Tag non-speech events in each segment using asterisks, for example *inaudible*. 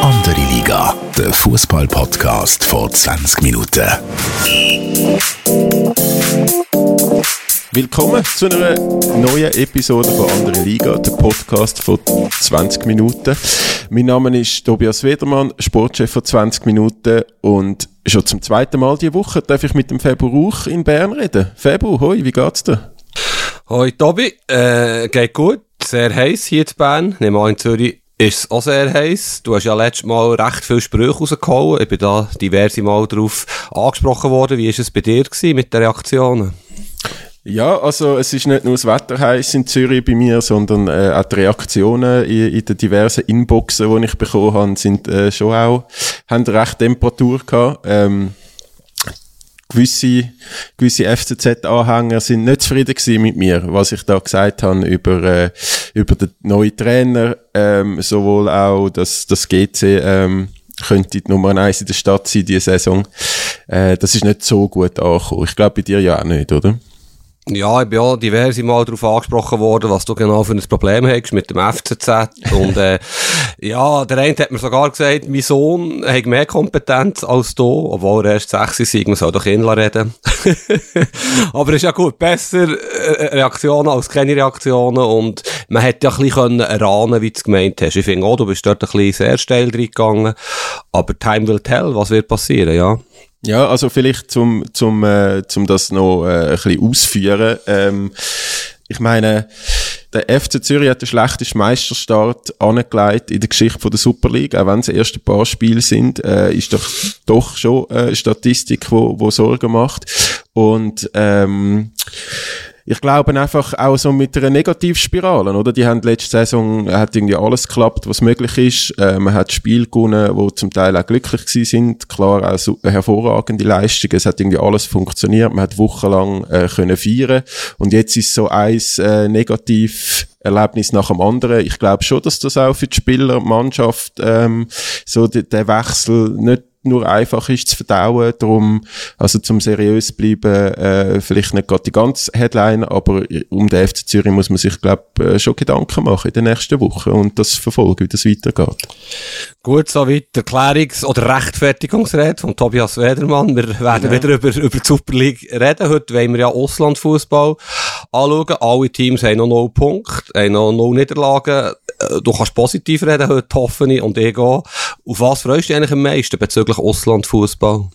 Andere Liga, der Fußball-Podcast vor 20 Minuten. Willkommen zu einer neuen Episode von Andere Liga, der Podcast von 20 Minuten. Mein Name ist Tobias Wedermann, Sportchef von 20 Minuten und schon zum zweiten Mal diese Woche darf ich mit dem Febu Rauch in Bern reden. Febu, hoi, wie geht's dir? Hoi Tobi, äh, geht gut, sehr heiß hier in Bern, nehme an in Zürich ist es auch sehr heiß. Du hast ja letztes Mal recht viele Sprüche rausgehauen. Ich bin da diverse Mal darauf angesprochen worden. Wie war es bei dir gewesen mit den Reaktionen? Ja, also es ist nicht nur das Wetter heiß in Zürich bei mir, sondern äh, auch die Reaktionen in, in den diversen Inboxen, die ich bekommen habe, sind äh, schon auch, haben recht Temperatur gehabt. Ähm, gewisse, gewisse FCZ-Anhänger sind nicht zufrieden gewesen mit mir, was ich da gesagt habe über, äh, über den neuen Trainer, ähm, sowohl auch, dass das GC, ähm, könnte die Nummer eins in der Stadt sein, diese Saison. Äh, das ist nicht so gut angekommen. Ich glaube, bei dir ja auch nicht, oder? Ja, ich bin ja diverse Mal darauf angesprochen worden, was du genau für ein Problem hast mit dem FCZ. *laughs* Und äh, ja, der eine hat mir sogar gesagt, mein Sohn hat mehr Kompetenz als du, obwohl er erst sechs ist, man soll doch ihn reden. *laughs* Aber es ist ja gut, besser äh, Reaktionen als keine Reaktionen und man hätte ja ein bisschen erahnen wie du es gemeint hast. Ich finde auch, du bist dort ein bisschen sehr steil reingegangen, aber time will tell, was wird passieren, ja. Ja, also vielleicht zum, zum, äh, zum das noch äh, ein bisschen ausführen. Ähm, ich meine, der FC Zürich hat den schlechtesten Meisterstart angelegt in der Geschichte der Super League, auch wenn es erst ein paar Spiele sind, äh, ist doch doch schon äh, Statistik, wo, wo Sorgen macht. Und ähm, ich glaube einfach auch so mit einer Negativspirale, oder? Die haben letzte Saison, hat irgendwie alles geklappt, was möglich ist. Äh, man hat Spiele gewonnen, wo zum Teil auch glücklich gewesen sind. Klar, auch so hervorragende Leistungen. Es hat irgendwie alles funktioniert. Man hat wochenlang äh, können feiern. Und jetzt ist so eins äh, negativ Erlebnis nach dem anderen. Ich glaube schon, dass das auch für die Spieler, Mannschaft, ähm, so der Wechsel nicht nur einfach ist zu verdauen. Darum, also zum seriös bleiben, äh, vielleicht nicht gerade die ganze Headline, aber um den FC Zürich muss man sich, glaube äh, schon Gedanken machen in den nächsten Wochen und das verfolgen, wie das weitergeht. Gut, soweit Erklärungs- oder Rechtfertigungsrede von Tobias Wedermann. Wir werden ja. wieder über, über die Super League reden. Heute wollen wir ja Auslandfußball anschauen. Alle Teams haben noch 0 Punkte, haben noch 0 Niederlagen. Äh, du kannst positiv reden heute, hoffe ich, und ich gehe. Auf was freust du dich eigentlich am meisten bezüglich Auslandfußball?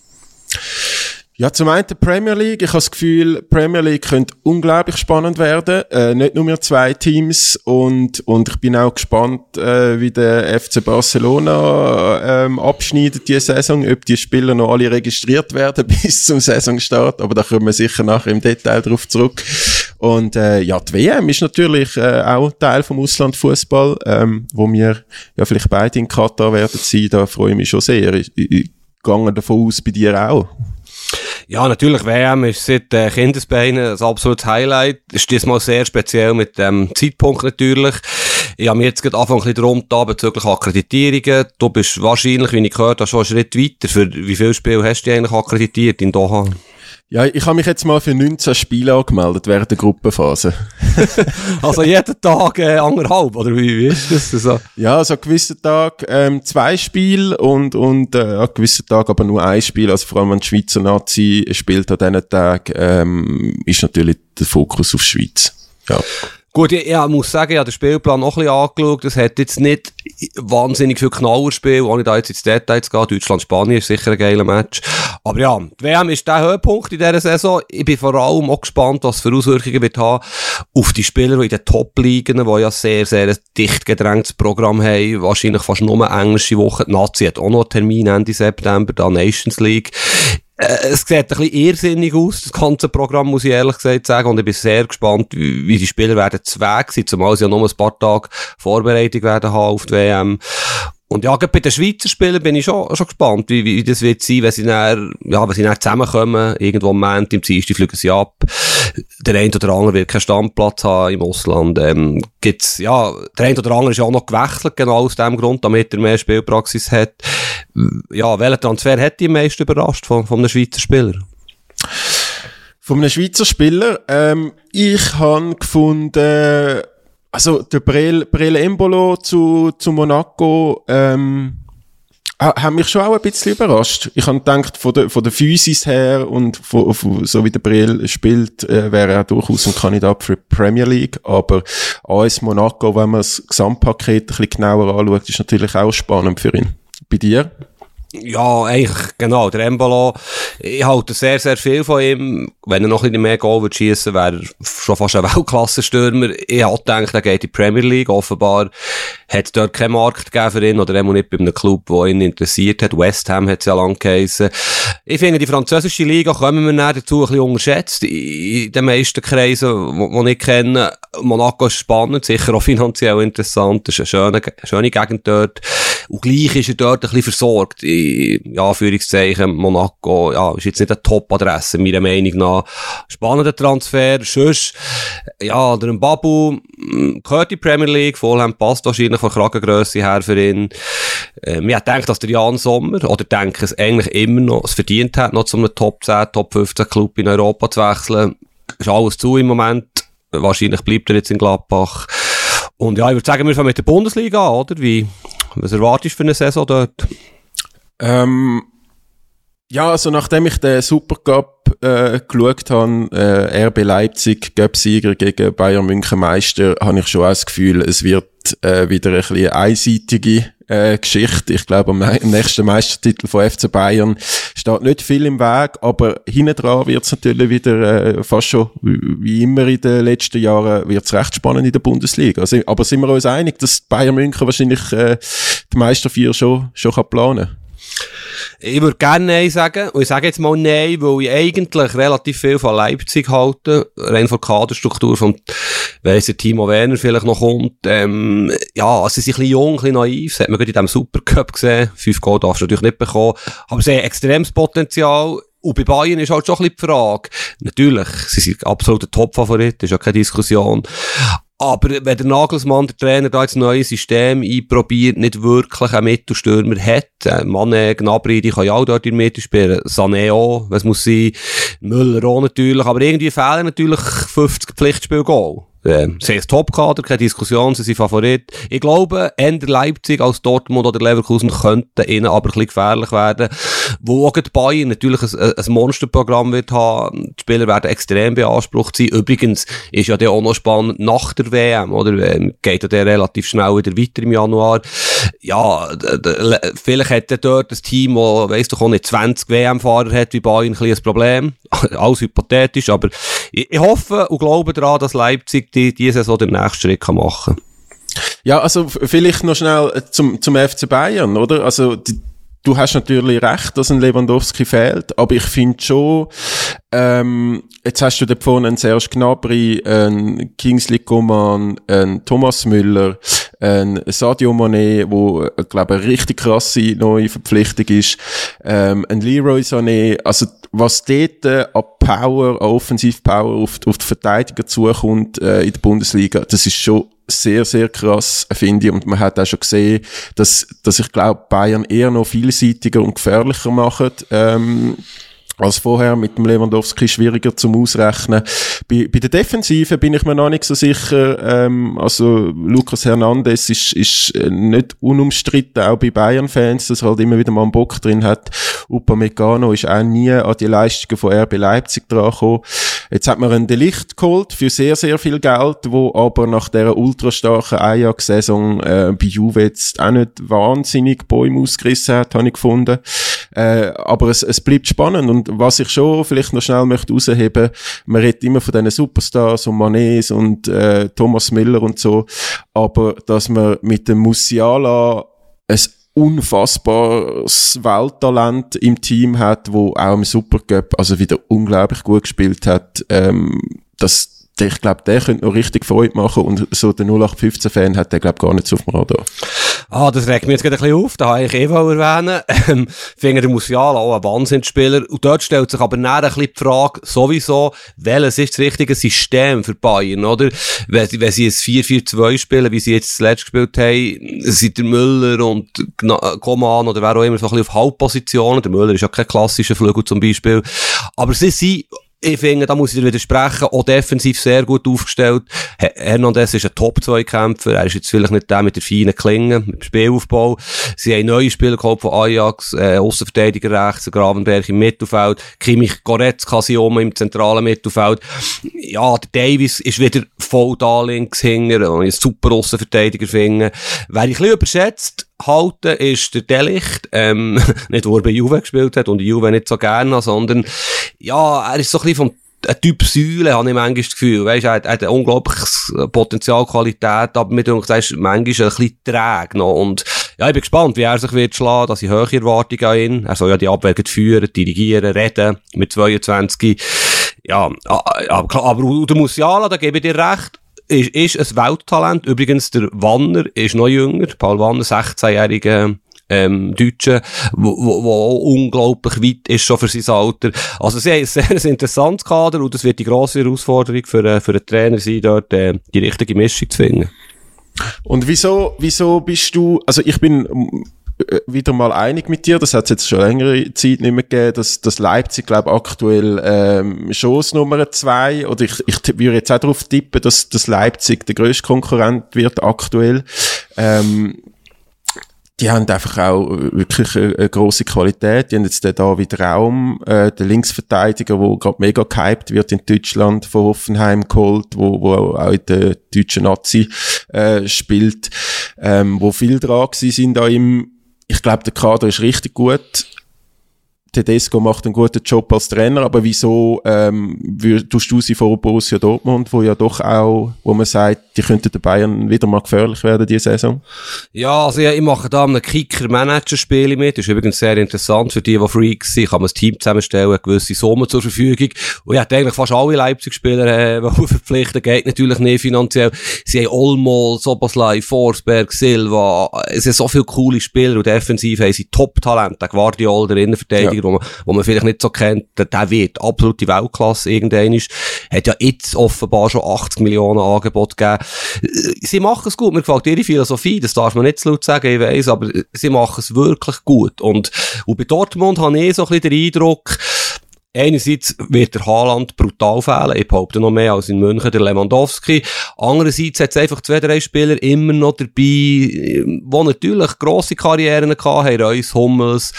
Ja, zum einen die Premier League. Ich habe das Gefühl, Premier League könnte unglaublich spannend werden. Äh, nicht nur mehr zwei Teams. Und, und ich bin auch gespannt, äh, wie der FC Barcelona ähm, abschneidet diese Saison, ob die Spieler noch alle registriert werden *laughs* bis zum Saisonstart. Aber da kommen wir sicher nachher im Detail drauf zurück. Und äh, ja, die WM ist natürlich äh, auch Teil vom Auslandfußball, ähm, wo wir ja vielleicht beide in Katar werden sein. Da freue ich mich schon sehr. Ich, ich, ich gehe davon aus, bei dir auch. Ja, natürlich, WM ist seit äh, Kindesbeinen ein absolutes Highlight. Ist diesmal sehr speziell mit dem Zeitpunkt natürlich. Ich habe mir jetzt gerade angefangen, ein bisschen darum da bezüglich Akkreditierungen. Du bist wahrscheinlich, wie ich gehört habe, schon einen Schritt weiter. Für wie viele Spiele hast du eigentlich akkreditiert in Doha? Ja, ich habe mich jetzt mal für 19 Spiele angemeldet während der Gruppenphase. *laughs* also jeden Tag äh, anderthalb, oder wie, wie ist das so? Ja, also an gewissen Tag ähm, zwei Spiele und, und äh, an gewissen Tag aber nur ein Spiel. Also vor allem, wenn die Schweizer Nazi spielt an diesen Tag, ähm, ist natürlich der Fokus auf Schweiz. Ja. Gut, ich, ich muss sagen, ich habe den Spielplan noch ein bisschen angeschaut. Es hat jetzt nicht wahnsinnig viel Knallerspiel, ohne da jetzt ins Detail zu gehen. Deutschland-Spanien ist sicher ein geiler Match. Aber ja, die WM ist der Höhepunkt in dieser Saison. Ich bin vor allem auch gespannt, was für Auswirkungen wird haben auf die Spieler, die in den Top-Ligen, die ja sehr, sehr dicht gedrängtes Programm haben. Wahrscheinlich fast nur englische Woche. Die Nazi hat auch noch einen Termin Ende September, da Nations League. Äh, es sieht ein bisschen irrsinnig aus, das ganze Programm, muss ich ehrlich gesagt sagen. Und ich bin sehr gespannt, wie, die Spieler werden zu Weg sein, zumal sie ja nur ein paar Tage Vorbereitung werden haben auf die WM. Und ja, bei den Schweizer Spielern bin ich schon, schon gespannt, wie, wie das wird sein, wenn sie dann, ja, wenn sie dann zusammenkommen, irgendwo am Moment, im Dienstag fliegen sie ab. Der eine oder andere wird keinen Standplatz haben im Ausland. Ähm, gibt's, ja, der eine oder andere ist ja auch noch gewechselt, genau aus dem Grund, damit er mehr Spielpraxis hat. Ja, welcher Transfer hat dich am meisten überrascht von, von einem Schweizer Spieler? Von einem Schweizer Spieler? Ähm, ich habe gefunden, also der Brel, Brel Embolo zu, zu Monaco, ähm, hat mich schon auch ein bisschen überrascht. Ich habe gedacht, von der, von der Physis her und von, von, so wie der Briel spielt, äh, wäre er durchaus ein Kandidat für die Premier League. Aber AS Monaco, wenn man das Gesamtpaket ein bisschen genauer anschaut, ist natürlich auch spannend für ihn. Bei dir? Ja, eigentlich, genau. Der Embolo, ich halte sehr, sehr viel von ihm. Wenn er noch ein bisschen mehr Goal würde schiessen, wäre er schon fast ein *laughs* Weltklasse-Stürmer. Ich hatte gedacht, er geht in die Premier League. Offenbar hat es dort keinen Markt gegeben für ihn, oder auch nicht bei einem Club, der ihn interessiert hat. West Ham hat es ja lang geheissen. Ich finde, die französische Liga kommen wir näher dazu ein bisschen unterschätzt. In den meisten Kreisen, die ich kenne, Monaco ist spannend, sicher auch finanziell interessant. Es ist eine schöne, schöne Gegend dort. Und gleich ist er dort ein bisschen versorgt. In, ja, Führungszeichen, Monaco, ja, ist jetzt nicht eine Top-Adresse, meiner Meinung nach. Spannender Transfer. Sonst, ja, der Babu, hm, gehört die Premier League, Fulham passt wahrscheinlich von Kragengrösse her für ihn. Ähm, ich denke, dass der Jan Sommer, oder denke es eigentlich immer noch, es verdient hat, noch zu einem Top 10, Top 15 Club in Europa zu wechseln. Ist alles zu im Moment. Wahrscheinlich bleibt er jetzt in Gladbach. Und ja, ich würde sagen, wir fangen mit der Bundesliga an, oder? Wie, was erwartest du für eine Saison dort? Ähm, ja, also nachdem ich den Supercup äh, geschaut habe, äh, RB Leipzig, Göpsieger gegen Bayern München Meister, habe ich schon auch das Gefühl, es wird äh, wieder ein bisschen einseitige äh, Geschichte. Ich glaube, am nächsten Meistertitel von FC Bayern steht nicht viel im Weg, aber hinten dran wird es natürlich wieder äh, fast schon wie immer in den letzten Jahren wird es recht spannend in der Bundesliga. Also, aber sind wir uns einig, dass Bayern München wahrscheinlich äh, die Meister vier schon, schon kann planen kann? Ich würde gerne Nein sagen. Und ich sage jetzt mal Nein, weil ich eigentlich relativ viel von Leipzig halte. Rein von der Kaderstruktur von, weiss der Timo Werner vielleicht noch kommt. Ähm, ja, also sie sind ein bisschen jung, ein bisschen naiv. Das hat man gerade in diesem Supercup gesehen. Fünf Goal darfst du natürlich nicht bekommen. Aber sie haben extremes Potenzial. Und bei Bayern ist halt schon ein bisschen die Frage. Natürlich, sie sind absoluter Top-Favorit, ist ja keine Diskussion. Aber wenn der Nagelsmann, der Trainer, da jetzt neues System einprobiert, nicht wirklich einen Mittelstürmer hat, äh, Mané, Gnabry, die kann ja auch dort in Mitte spielen, Sané auch, was muss sein, Müller auch natürlich, aber irgendwie fehlen natürlich 50 Pflichtspiel-Goal äh, sie ist Top-Kader, keine Diskussion, sie sind Favorit. Ich glaube, eher Leipzig als Dortmund oder Leverkusen könnten ihnen aber ein bisschen gefährlich werden. Wo die Bayern natürlich ein, ein Monsterprogramm wird haben. Die Spieler werden extrem beansprucht sein. Übrigens ist ja der auch noch spannend nach der WM, oder? Ähm, geht ja der relativ schnell wieder weiter im Januar. Ja, vielleicht hat er dort ein Team, das, weiss doch auch nicht, 20 WM-Fahrer hat wie Bayern, ein kleines Problem. *laughs* Alles hypothetisch, aber ich, hoffe und glaube daran, dass Leipzig die, diese so den nächsten Schritt kann machen Ja, also vielleicht noch schnell äh, zum, zum FC Bayern, oder? Also die, du hast natürlich recht, dass ein Lewandowski fehlt, aber ich finde schon, ähm, jetzt hast du da vorne einen Serge Gnabry, einen Kingsley Coman, einen Thomas Müller, einen Sadio Mané, wo, äh, glaube eine richtig krasse neue Verpflichtung ist, ähm, ein Leroy Sané, also was dort äh, an Power, an Offensivpower auf, auf die Verteidiger zukommt äh, in der Bundesliga, das ist schon sehr, sehr krass, finde ich. Und man hat auch schon gesehen, dass, dass ich glaube, Bayern eher noch vielseitiger und gefährlicher macht. Ähm, als vorher mit dem Lewandowski schwieriger zum Ausrechnen. Bei, bei der Defensive bin ich mir noch nicht so sicher. Ähm, also Lucas Hernandez ist, ist äh, nicht unumstritten, auch bei Bayern-Fans, dass er halt immer wieder mal einen Bock drin hat. Upamecano ist auch nie an die Leistungen von RB Leipzig dran gekommen. Jetzt hat man einen Delicht geholt für sehr, sehr viel Geld, wo aber nach der ultra starken Ajax-Saison äh, bei Juve jetzt auch nicht wahnsinnig Bäume ausgerissen hat, habe ich gefunden. Äh, aber es, es bleibt spannend und was ich schon vielleicht noch schnell möchte rausheben, man redet immer von diesen Superstars und Manets und äh, Thomas Miller und so, aber dass man mit dem Musiala ein unfassbares Welttalent im Team hat, wo auch im Supercup also wieder unglaublich gut gespielt hat, ähm, das ich glaube, der könnte noch richtig Freude machen und so der 0815-Fan hat der, glaube gar nicht so auf dem Radar. Ah, das regt mich jetzt gerade ein bisschen auf, da habe ich eh erwähnen. *laughs* Ähm, finde der Musiala auch ein Wahnsinnsspieler. Und dort stellt sich aber näher ein bisschen die Frage, sowieso, welches ist das richtige System für Bayern, oder? Wenn, wenn sie ein 4-4-2 spielen, wie sie jetzt zuletzt gespielt haben, sind der Müller und Koman oder wer auch immer so ein bisschen auf Halbpositionen. Der Müller ist ja kein klassischer Flügel zum Beispiel. Aber sie sind ich finde, da muss ich dir widersprechen, auch defensiv sehr gut aufgestellt. Hernandez ist ein Top-2-Kämpfer, er ist jetzt vielleicht nicht der mit der feinen Klinge, mit dem Spielaufbau. Sie haben neue Spieler geholt von Ajax, äh, Aussenverteidiger rechts, Gravenberg im Mittelfeld, Kimmich Goretzka oben im zentralen Mittelfeld. Ja, der Davis ist wieder voll da links hinger, einen super Aussenverteidiger finde. Wer ich ein bisschen überschätzt, halten ist der Delicht, ähm, *laughs* nicht wo er bei Juve gespielt hat und Juve nicht so gerne, sondern, ja, er ist so ein bisschen vom ein Typ Säule, habe ich manchmal das Gefühl. Weißt, er hat, er hat ein unglaubliches Potenzial, Qualität, aber mir denke, er ist manchmal ein bisschen träge noch. Und, ja, ich bin gespannt, wie er sich wird schlagen, dass ich hohe Erwartungen an ihn. Er soll ja die Abwehr führen, dirigieren, reden, mit 22. Ja, aber klar, aber der Musiala, da gebe ich dir recht, ist, ist ein Welttalent. Übrigens, der Wanner ist noch jünger. Paul Wanner, 16-jähriger ähm, Deutsche, wo, wo, wo unglaublich weit ist schon für sein Alter. Also sie haben ein *laughs* sehr interessantes Kader und das wird die grosse Herausforderung für, äh, für den Trainer sein, dort äh, die richtige Mischung zu finden. Und wieso, wieso bist du, also ich bin wieder mal einig mit dir, das hat es jetzt schon längere Zeit nicht mehr gegeben, dass, dass Leipzig, glaube aktuell ähm, Chance Nummer zwei, oder ich, ich würde jetzt auch darauf tippen, dass, dass Leipzig der grösste Konkurrent wird aktuell. Ähm, die haben einfach auch wirklich eine, eine grosse Qualität. Die haben jetzt den David Raum, äh, der Linksverteidiger, wo gerade mega gehypt wird in Deutschland von Hoffenheim geholt, wo, wo auch in der deutschen Nazi äh, spielt, ähm, wo viel dran sind da im ich glaube, der Kader ist richtig gut. Tedesco macht einen guten Job als Trainer, aber wieso ähm, tust du sie vor Borussia Dortmund, wo ja doch auch, wo man sagt, die könnten den Bayern wieder mal gefährlich werden diese Saison? Ja, also ja, ich mache da einen Kicker-Manager-Spiel mit. Das ist übrigens sehr interessant für die, die Freaks sind. Kann man ein Team zusammenstellen, gewisse Summen zur Verfügung. Und hätte eigentlich fast alle Leipzig-Spieler äh, verpflichten. Geht natürlich nicht finanziell. Sie haben Olmo, Soboslai, Forsberg, Silva. Es sind so viele coole Spieler und defensiv haben sie Top-Talente. Guardiola, der Innenverteidiger. Ja wo man, wo man vielleicht nicht so kennt, der, der wird absolute Weltklasse irgendein ist. Hat ja jetzt offenbar schon 80 Millionen Angebote gegeben. Äh, sie machen es gut. Mir gefällt ihre Philosophie. Das darf man nicht zu laut sagen, ich weiss, aber sie machen es wirklich gut. Und, und bei Dortmund habe ich so ein bisschen den Eindruck, Einerseits wird der Haaland brutal fehlen. Ich behaupte noch mehr als in München der Lewandowski. Andererseits hat es einfach zwei, drei Spieler immer noch dabei, die natürlich grosse Karrieren hatten. Reus, Hummels,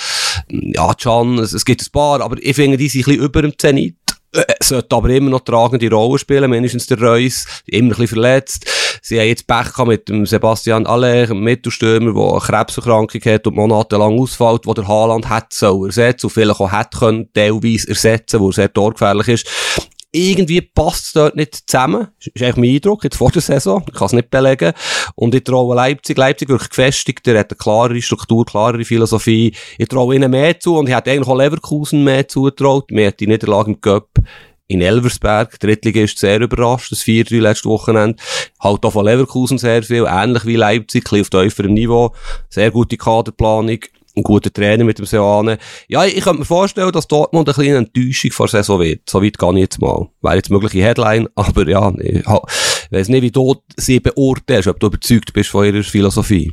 ja, Can, es, es gibt ein paar, aber ich finde, die sind ein bisschen über dem Zenit äh, sollte aber immer noch tragende Rolle spielen, mindestens der Reus, immer ein bisschen verletzt. Sie haben jetzt Pech mit dem Sebastian Aller, einem Mittelstürmer, der eine Krebserkrankung hat und monatelang ausfällt, wo der Haaland so ersetzen und vielleicht auch hat können, teilweise ersetzen, wo er sehr torgefährlich ist irgendwie passt es dort nicht zusammen. Ist eigentlich mein Eindruck, jetzt vor der Saison. Ich kann es nicht belegen. Und ich traue Leipzig, Leipzig wirklich gefestigt, der hat eine klarere Struktur, klarere Philosophie. Ich traue ihnen mehr zu und ich hätte eigentlich auch Leverkusen mehr zugetraut. Mir hat die Niederlage im Cup in Elversberg, Drittliga ist sehr überrascht, das 4-3 letztes Wochenende. Halt auch von Leverkusen sehr viel, ähnlich wie Leipzig, ein auf tieferem Niveau. Sehr gute Kaderplanung ein guter Trainer mit dem Seoane. Ja, ich könnte mir vorstellen, dass Dortmund eine Enttäuschung vor der Saison wird. So weit gehe ich jetzt mal. Wäre jetzt mögliche Headline, *laughs* aber ja, ich weiß nicht, wie du sie beurteilst, ob du überzeugt bist von ihrer Philosophie.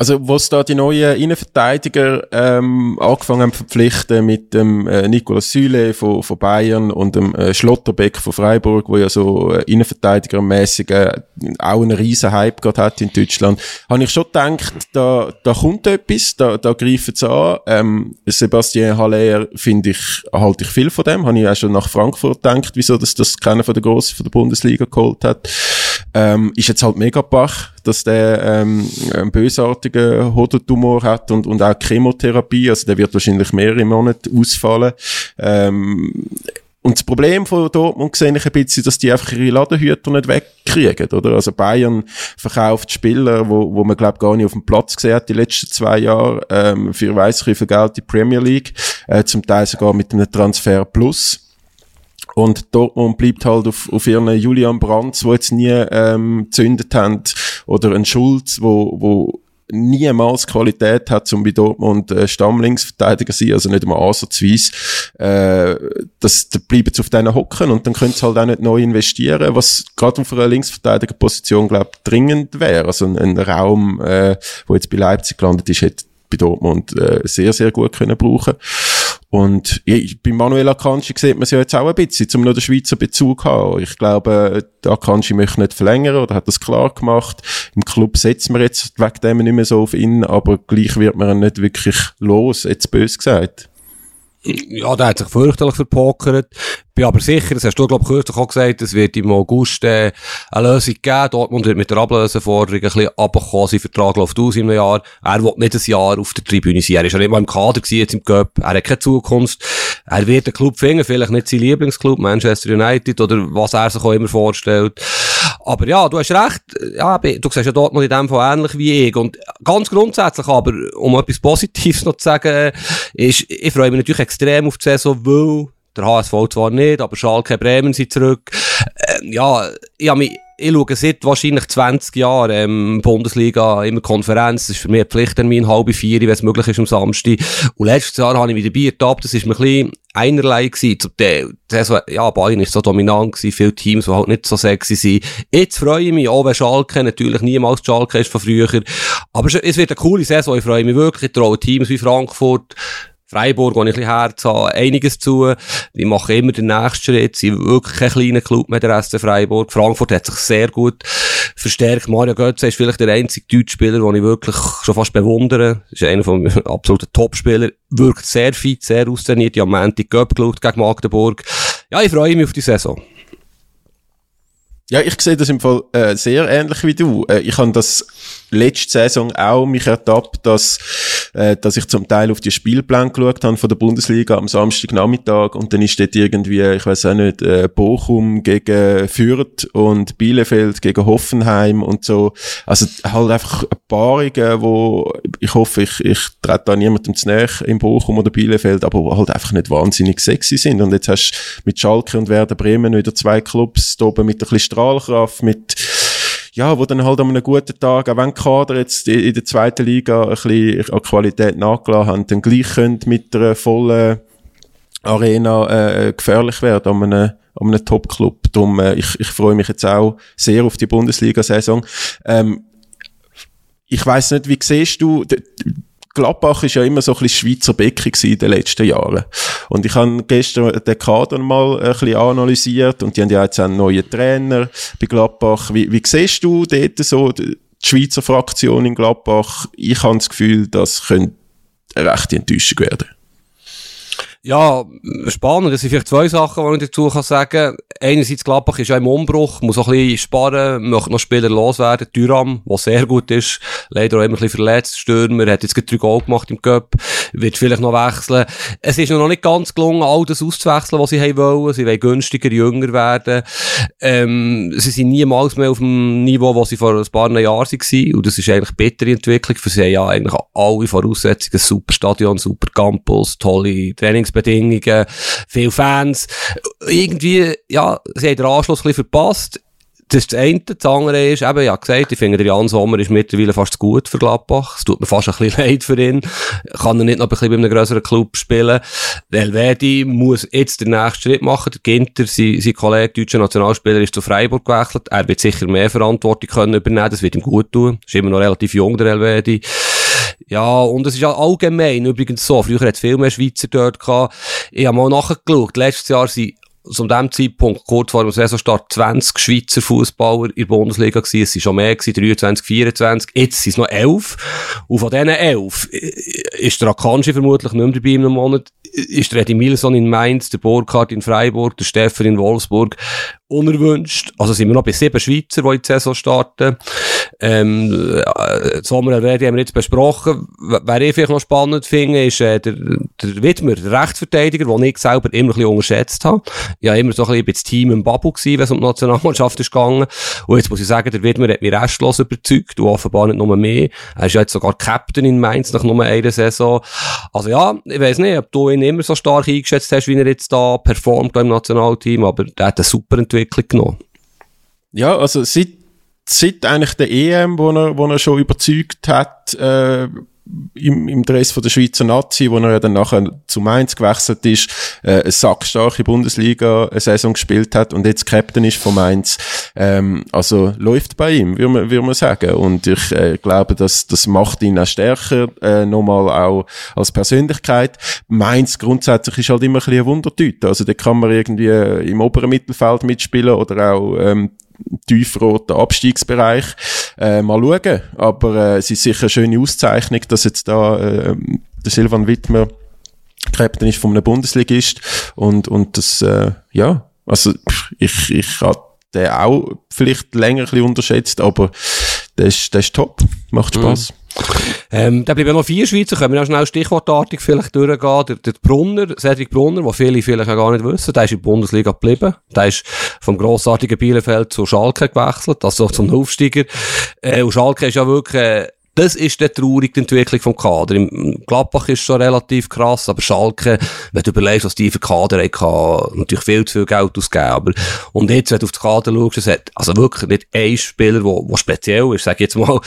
Also, was da die neuen Innenverteidiger ähm, angefangen haben verpflichten mit dem äh, Nicolas Süle von, von Bayern und dem äh, Schlotterbeck von Freiburg, wo ja so äh, Innenverteidigermäßig äh, auch einen riesen Hype gerade hat in Deutschland, habe ich schon gedacht, da, da kommt etwas, da, da greifen sie an. Ähm, Sebastian Haller finde ich, halte ich viel von dem, habe ich auch schon nach Frankfurt gedacht, wieso das, das keiner von der Grossen von der Bundesliga geholt hat. Ähm, ist jetzt halt mega Bach, dass der ähm, einen bösartigen Hodentumor hat und, und auch Chemotherapie, also der wird wahrscheinlich mehrere Monate ausfallen. Ähm, und das Problem von Dortmund sehe ich ein bisschen, dass die einfach ihre Ladenhüter nicht wegkriegen, oder? Also Bayern verkauft Spieler, wo, wo man, glaube gar nicht auf dem Platz gesehen hat die letzten zwei Jahre, ähm, für weiss viel Geld die Premier League, äh, zum Teil sogar mit einem Transfer Plus. Und Dortmund bleibt halt auf, auf ihren Julian Brandt, wo jetzt nie ähm, gezündet haben, oder ein Schulz, wo, wo niemals Qualität hat, um bei Dortmund äh, Stammlinksverteidiger zu sein, also nicht einmal ansatzweise, äh, das, da bleiben sie auf denen hocken und dann können sie halt auch nicht neu investieren, was gerade auf einer Linksverteidigerposition, glaube ich, dringend wäre. Also ein, ein Raum, äh, wo jetzt bei Leipzig gelandet ist, hätte bei Dortmund äh, sehr, sehr gut können brauchen Und ja, bei Manuel Akanji sieht man es ja jetzt auch ein bisschen, um noch den Schweizer Bezug zu haben. Ich glaube, Akanji möchte nicht verlängern oder hat das klar gemacht. Im Club setzt man jetzt wegen dem nicht mehr so auf ihn, aber gleich wird man ihn nicht wirklich los, jetzt bös gesagt. Ja, der hat sich fürchterlich verpokert. Bin aber sicher, das hast du, glaube ich, kürzlich auch gesagt, es wird im August äh, eine Lösung geben. Dortmund wird mit der Ablöseforderung ein bisschen runterkommen. Sein Vertrag läuft aus einem Jahr. Er will nicht ein Jahr auf der Tribüne sein. Er ist ja nicht mal im Kader gewesen, jetzt im Cup. Er hat keine Zukunft. Er wird den Club finden, vielleicht nicht sein Lieblingsclub, Manchester United, oder was er sich auch immer vorstellt. Aber ja, du hast recht. Ja, du siehst ja Dortmund in dem Fall ähnlich wie ich. Und ganz grundsätzlich aber, um etwas Positives noch zu sagen, ist, ich freue mich natürlich extrem auf die Saison, weil der HSV zwar nicht, aber Schalke Bremen sind zurück. Äh, ja, ich habe mich ich schaue seit wahrscheinlich 20 Jahren ähm, Bundesliga, immer Konferenz. Das ist für mich ein Pflichttermin, halbe vier, wenn es möglich ist, am Samstag. Und letztes Jahr habe ich mich dabei ertappt, das ist mir ein bisschen einerlei gewesen. Zum Teil, ja, Bayern ist so dominant gewesen, viele Teams, die halt nicht so sexy sind. Jetzt freue ich mich, auch wenn Schalke natürlich niemals Schalke ist von früher. Aber es wird eine coole Saison, ich freue mich wirklich. Ich traue Teams wie Frankfurt, Freiburg, wo ich ein Herz habe, einiges zu. Die machen immer den nächsten Schritt. Sie sind wirklich kein kleiner Club mit der SC Freiburg. Frankfurt hat sich sehr gut verstärkt. Mario Götze ist vielleicht der einzige Deutschspieler, den ich wirklich schon fast bewundere. Ist einer von *laughs* absoluten Topspielern. Wirkt sehr fit, sehr austrainiert. Die haben Montag Göpp geschaut gegen Magdeburg. Ja, ich freue mich auf die Saison. Ja, ich sehe das im Fall äh, sehr ähnlich wie du. Äh, ich habe das letzte Saison auch mich ertappt, dass, äh, dass ich zum Teil auf die Spielplan geschaut habe von der Bundesliga am Samstagnachmittag und dann ist dort irgendwie, ich weiß auch nicht, äh, Bochum gegen Fürth und Bielefeld gegen Hoffenheim und so. Also halt einfach Paarungen, wo ich hoffe, ich, ich trete da niemandem zu näher in Bochum oder Bielefeld, aber halt einfach nicht wahnsinnig sexy sind. Und jetzt hast du mit Schalke und Werder Bremen wieder zwei Clubs da oben mit ein bisschen Strahlkraft, mit ja, wo dann halt an einem guten Tag, auch wenn Kader jetzt in der zweiten Liga ein bisschen an Qualität nachgelassen haben, dann gleich können mit einer vollen Arena äh, gefährlich werden an einem, an einem Top-Club. Darum, äh, ich, ich freue mich jetzt auch sehr auf die Bundesliga-Saison. Ähm, ich weiß nicht, wie siehst du, Gladbach ist ja immer so ein bisschen Schweizer Becken in den letzten Jahren. Und ich habe gestern den Kader mal ein bisschen analysiert und die haben ja jetzt einen neuen Trainer bei Gladbach. Wie, wie siehst du dort so die Schweizer Fraktion in Gladbach? Ich habe das Gefühl, das könnte eine rechte Enttäuschung werden. Ja, spannend. Das sind vielleicht zwei Sachen, die ich dazu kann sagen kann. Einerseits, Gladbach ist ja im Umbruch, muss auch ein bisschen sparen, möchte noch Spieler loswerden. Düram, der sehr gut ist, leider auch immer ein bisschen verletzt. Stürmer, hat jetzt gerade drei Goal gemacht im Cup, wird vielleicht noch wechseln. Es ist noch nicht ganz gelungen, all das auszuwechseln, was sie haben wollen. Sie wollen günstiger, jünger werden. Ähm, sie sind niemals mehr auf dem Niveau, wo sie vor ein paar Jahren waren. Und das ist eigentlich eine bittere Entwicklung, für sie haben ja eigentlich alle Voraussetzungen, super Stadion, super Campus, tolle Trainings Trainingsbedingungen, viele Fans. Irgendwie, ja, sie haben den Anschluss ein bisschen verpasst. Das ist das eine. Das andere ist, eben, ja gesagt, ich finde, der Jan Sommer ist mittlerweile fast gut für Gladbach. Es tut mir fast ein bisschen *laughs* leid für ihn. Kann er nicht noch ein bisschen bei einem größeren Club spielen. Der Elvedi muss jetzt den nächsten Schritt machen. Der Ginter, sein, sein Kollege, deutscher Nationalspieler, ist zu Freiburg gewechselt. Er wird sicher mehr Verantwortung können übernehmen. Das wird ihm gut tun. Ist immer noch relativ jung, der Elvedi. Ja, und es ist ja allgemein übrigens so. Früher hat es viel mehr Schweizer dort gehabt. Ich habe mal nachgeschaut. Letztes Jahr sind zu dem Zeitpunkt, kurz vor dem Saisonstart, 20 Schweizer Fußballer in der Bundesliga gewesen. Es sind schon mehr gewesen, 23, 24. Jetzt sind es noch 11. Und von diesen 11 ist der Akanji vermutlich nicht mehr dabei in einem Monat. Ist der Eddie Milson in Mainz, der Burkhardt in Freiburg, der Steffen in Wolfsburg unerwünscht. Also sind wir noch bei sieben Schweizer, die in die Saison starten. Ähm, äh, Sommererwährung haben wir jetzt besprochen. Wer ich vielleicht noch spannend finde, ist äh, der, der Widmer, der Rechtsverteidiger, den ich selber immer ein bisschen unterschätzt habe. War immer so ein bisschen das Team im Babu gewesen, wenn es um die Nationalmannschaft ist gegangen. Und jetzt muss ich sagen, der Widmer hat mich restlos überzeugt und offenbar nicht nur mehr. Er ist ja jetzt sogar Captain in Mainz nach nur einer Saison. Also ja, ich weiß nicht, ob du ihn immer so stark eingeschätzt hast, wie er jetzt da performt im Nationalteam, aber der hat eine super Entwicklung genommen? Ja, also seit, seit eigentlich der EM, wo er, wo er schon überzeugt hat, äh, im, im Dress von der Schweizer Nazi, wo er ja dann nachher zu Mainz gewechselt ist, äh, eine sackstarke Bundesliga eine Saison gespielt hat und jetzt Captain ist von Mainz. Ähm, also läuft bei ihm, würde man, würde man sagen. Und ich äh, glaube, dass das macht ihn auch stärker, äh, nochmal auch als Persönlichkeit. Mainz grundsätzlich ist halt immer ein bisschen eine Wundertüte. Also da kann man irgendwie im oberen Mittelfeld mitspielen oder auch ähm, tiefroten Abstiegsbereich. Äh, mal schauen. Aber äh, es ist sicher eine schöne Auszeichnung, dass jetzt da äh, der Silvan Wittmer Captain ist von einem Bundesligist und, und das, äh, ja, also ich, ich habe den auch vielleicht länger ein bisschen unterschätzt, aber der ist, der ist top, macht Spaß. Mhm. Ähm, da bleiben noch vier Schweizer, können wir noch schnell stichwortartig vielleicht durchgehen. Der, der Brunner, Cedric Brunner, den viele vielleicht auch gar nicht wissen, der ist in der Bundesliga geblieben. Der ist vom grossartigen Bielefeld zu Schalke gewechselt, also zum Aufsteiger. Äh, und Schalke ist ja wirklich, äh, das ist der traurig, die Entwicklung vom Kader. Im Gladbach ist schon relativ krass, aber Schalke, wenn du überlegst, was die für Kader haben, natürlich viel zu viel Geld ausgeben. Und jetzt, wenn du auf den Kader schaust, es hat also wirklich nicht ein Spieler, der speziell ist, sag ich jetzt mal,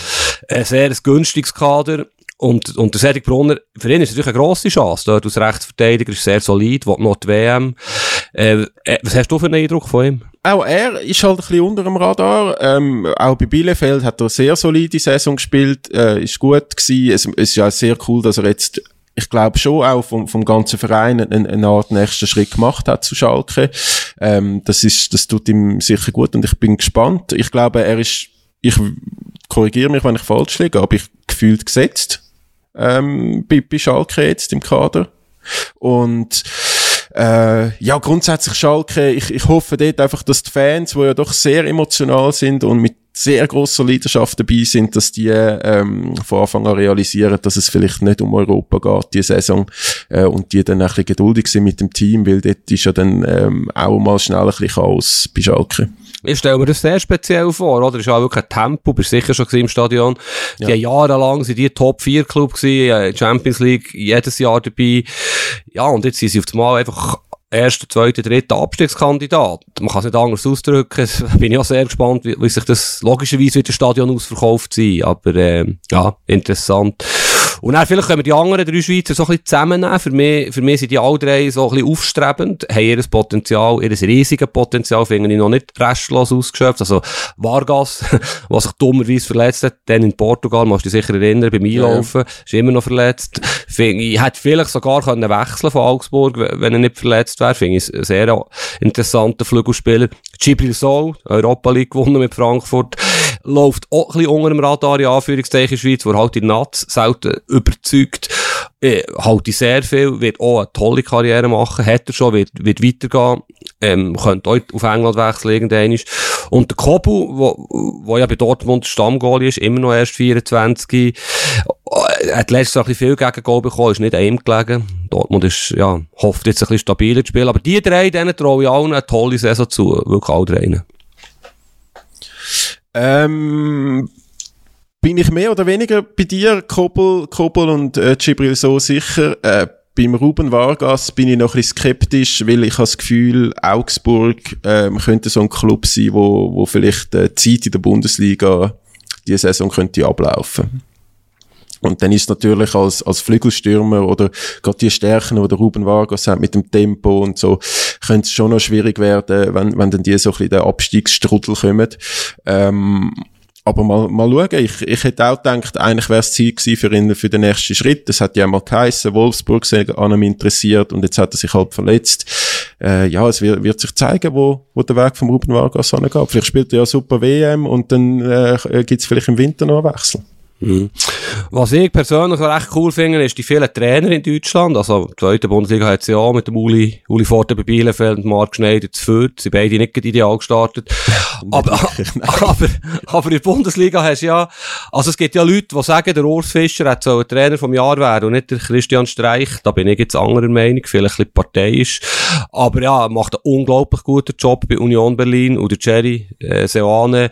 ein sehr günstiges Kader. Und, und der Cedric Brunner, für ihn ist es natürlich eine grosse Chance. Dort als Rechtsverteidiger ist sehr solid, will noch die WM. Äh, äh, was hast du für einen Eindruck von ihm? Auch er ist halt ein bisschen unter dem Radar. Ähm, auch bei Bielefeld hat er eine sehr solide Saison gespielt, äh, ist gut gewesen. Es, es ist ja sehr cool, dass er jetzt ich glaube schon auch vom, vom ganzen Verein eine, eine Art nächsten Schritt gemacht hat zu Schalke. Ähm, das ist, das tut ihm sicher gut und ich bin gespannt. Ich glaube, er ist, ich korrigiere mich, wenn ich falsch liege, aber ich gefühlt gesetzt ähm, bei, bei Schalke jetzt im Kader. Und äh, ja, grundsätzlich Schalke, ich, ich hoffe dort einfach, dass die Fans, die ja doch sehr emotional sind und mit sehr großer Leidenschaft dabei sind, dass die ähm, von Anfang an realisieren, dass es vielleicht nicht um Europa geht, die Saison, äh, und die dann ein bisschen geduldig sind mit dem Team, weil dort ist ja dann ähm, auch mal schnell ein bisschen Chaos bei Schalke. Ich stelle mir das sehr speziell vor, oder? Es ist auch wirklich ein Tempo, bist sicher schon im Stadion. Ja. Die jahrelang sind die Top-4-Club gewesen, Champions League jedes Jahr dabei. Ja, und jetzt sind sie auf einmal einfach erster, zweiter, dritter Abstiegskandidat. Man kann es nicht anders ausdrücken. *laughs* Bin ich auch sehr gespannt, wie, wie sich das logischerweise wieder Stadion ausverkauft sein. Aber äh, ja, interessant. Und dann vielleicht können wir die anderen drei Schweizer so ein bisschen zusammennehmen. Für mich, für mich sind die alle drei so ein bisschen aufstrebend, haben ihr Potenzial, ihr riesiges Potenzial, finde ich noch nicht restlos ausgeschöpft. Also Vargas, *laughs* was sich dummerweise verletzt hat, dann in Portugal, musst du dich sicher erinnern, beim Einlaufen, ja. ist immer noch verletzt. Find, ich hätte vielleicht sogar können wechseln von Augsburg, wenn er nicht verletzt wäre. Finde ich ein sehr interessanter Flügelspieler. Gibril Sol, Europa League gewonnen mit Frankfurt läuft auch ein bisschen unter dem Radar, in Anführungszeichen, Schweiz, wo halt in Nats selten überzeugt, äh, halte ich sehr viel, wird auch eine tolle Karriere machen, hat er schon, wird, wird weitergehen, ähm, könnte auch auf England wechseln, irgendwann. Und der Kobu, wo, wo ja bei Dortmund Stammgoal ist, immer noch erst 24, er hat letztes Jahr ein bisschen viel Gegengol bekommen, ist nicht einem gelegen. Dortmund ist, ja, hofft jetzt ein bisschen stabiler zu spielen, aber die drei, denen traue ich allen eine tolle Saison zu, wirklich alle drei. Ähm, bin ich mehr oder weniger bei dir, Kobel, Kobel und äh, Gibril so sicher. Äh, beim Ruben Vargas bin ich noch ein bisschen skeptisch, weil ich habe das Gefühl, Augsburg ähm, könnte so ein Club sein, wo, wo vielleicht äh, Zeit in der Bundesliga die Saison könnte ablaufen. Und dann ist natürlich als, als Flügelstürmer oder gerade die Stärken, die der Ruben Vargas hat mit dem Tempo und so, könnte es schon noch schwierig werden, wenn, wenn dann die so ein bisschen den Abstiegsstrudel kommen. Ähm, aber mal, mal schauen. Ich, ich hätte auch gedacht, eigentlich wäre es Ziel gewesen für ihn für den nächsten Schritt. Das hat ja mal geheissen, Wolfsburg sei an ihm interessiert und jetzt hat er sich halt verletzt. Äh, ja, es wird, wird sich zeigen, wo, wo der Weg vom Ruben Vargas angeht. Vielleicht spielt er ja super WM und dann äh, gibt es vielleicht im Winter noch einen Wechsel. Mhm. Was ich persönlich recht cool finde, ist die vielen Trainer in Deutschland. Also, die zweite Bundesliga hat sie auch mit dem Uli, Uli Forte bei Bielefeld und Marc Schneider zu Fürth. Sie beide nicht ideal gestartet. *laughs* aber, *laughs* aber, aber in der Bundesliga hast du ja, also es gibt ja Leute, die sagen, der Urs Fischer hat so ein Trainer vom Jahr werden und nicht der Christian Streich. Da bin ich jetzt anderer Meinung, vielleicht ein bisschen parteiisch. Aber ja, macht einen unglaublich guten Job bei Union Berlin und der Jerry, äh, Seoane,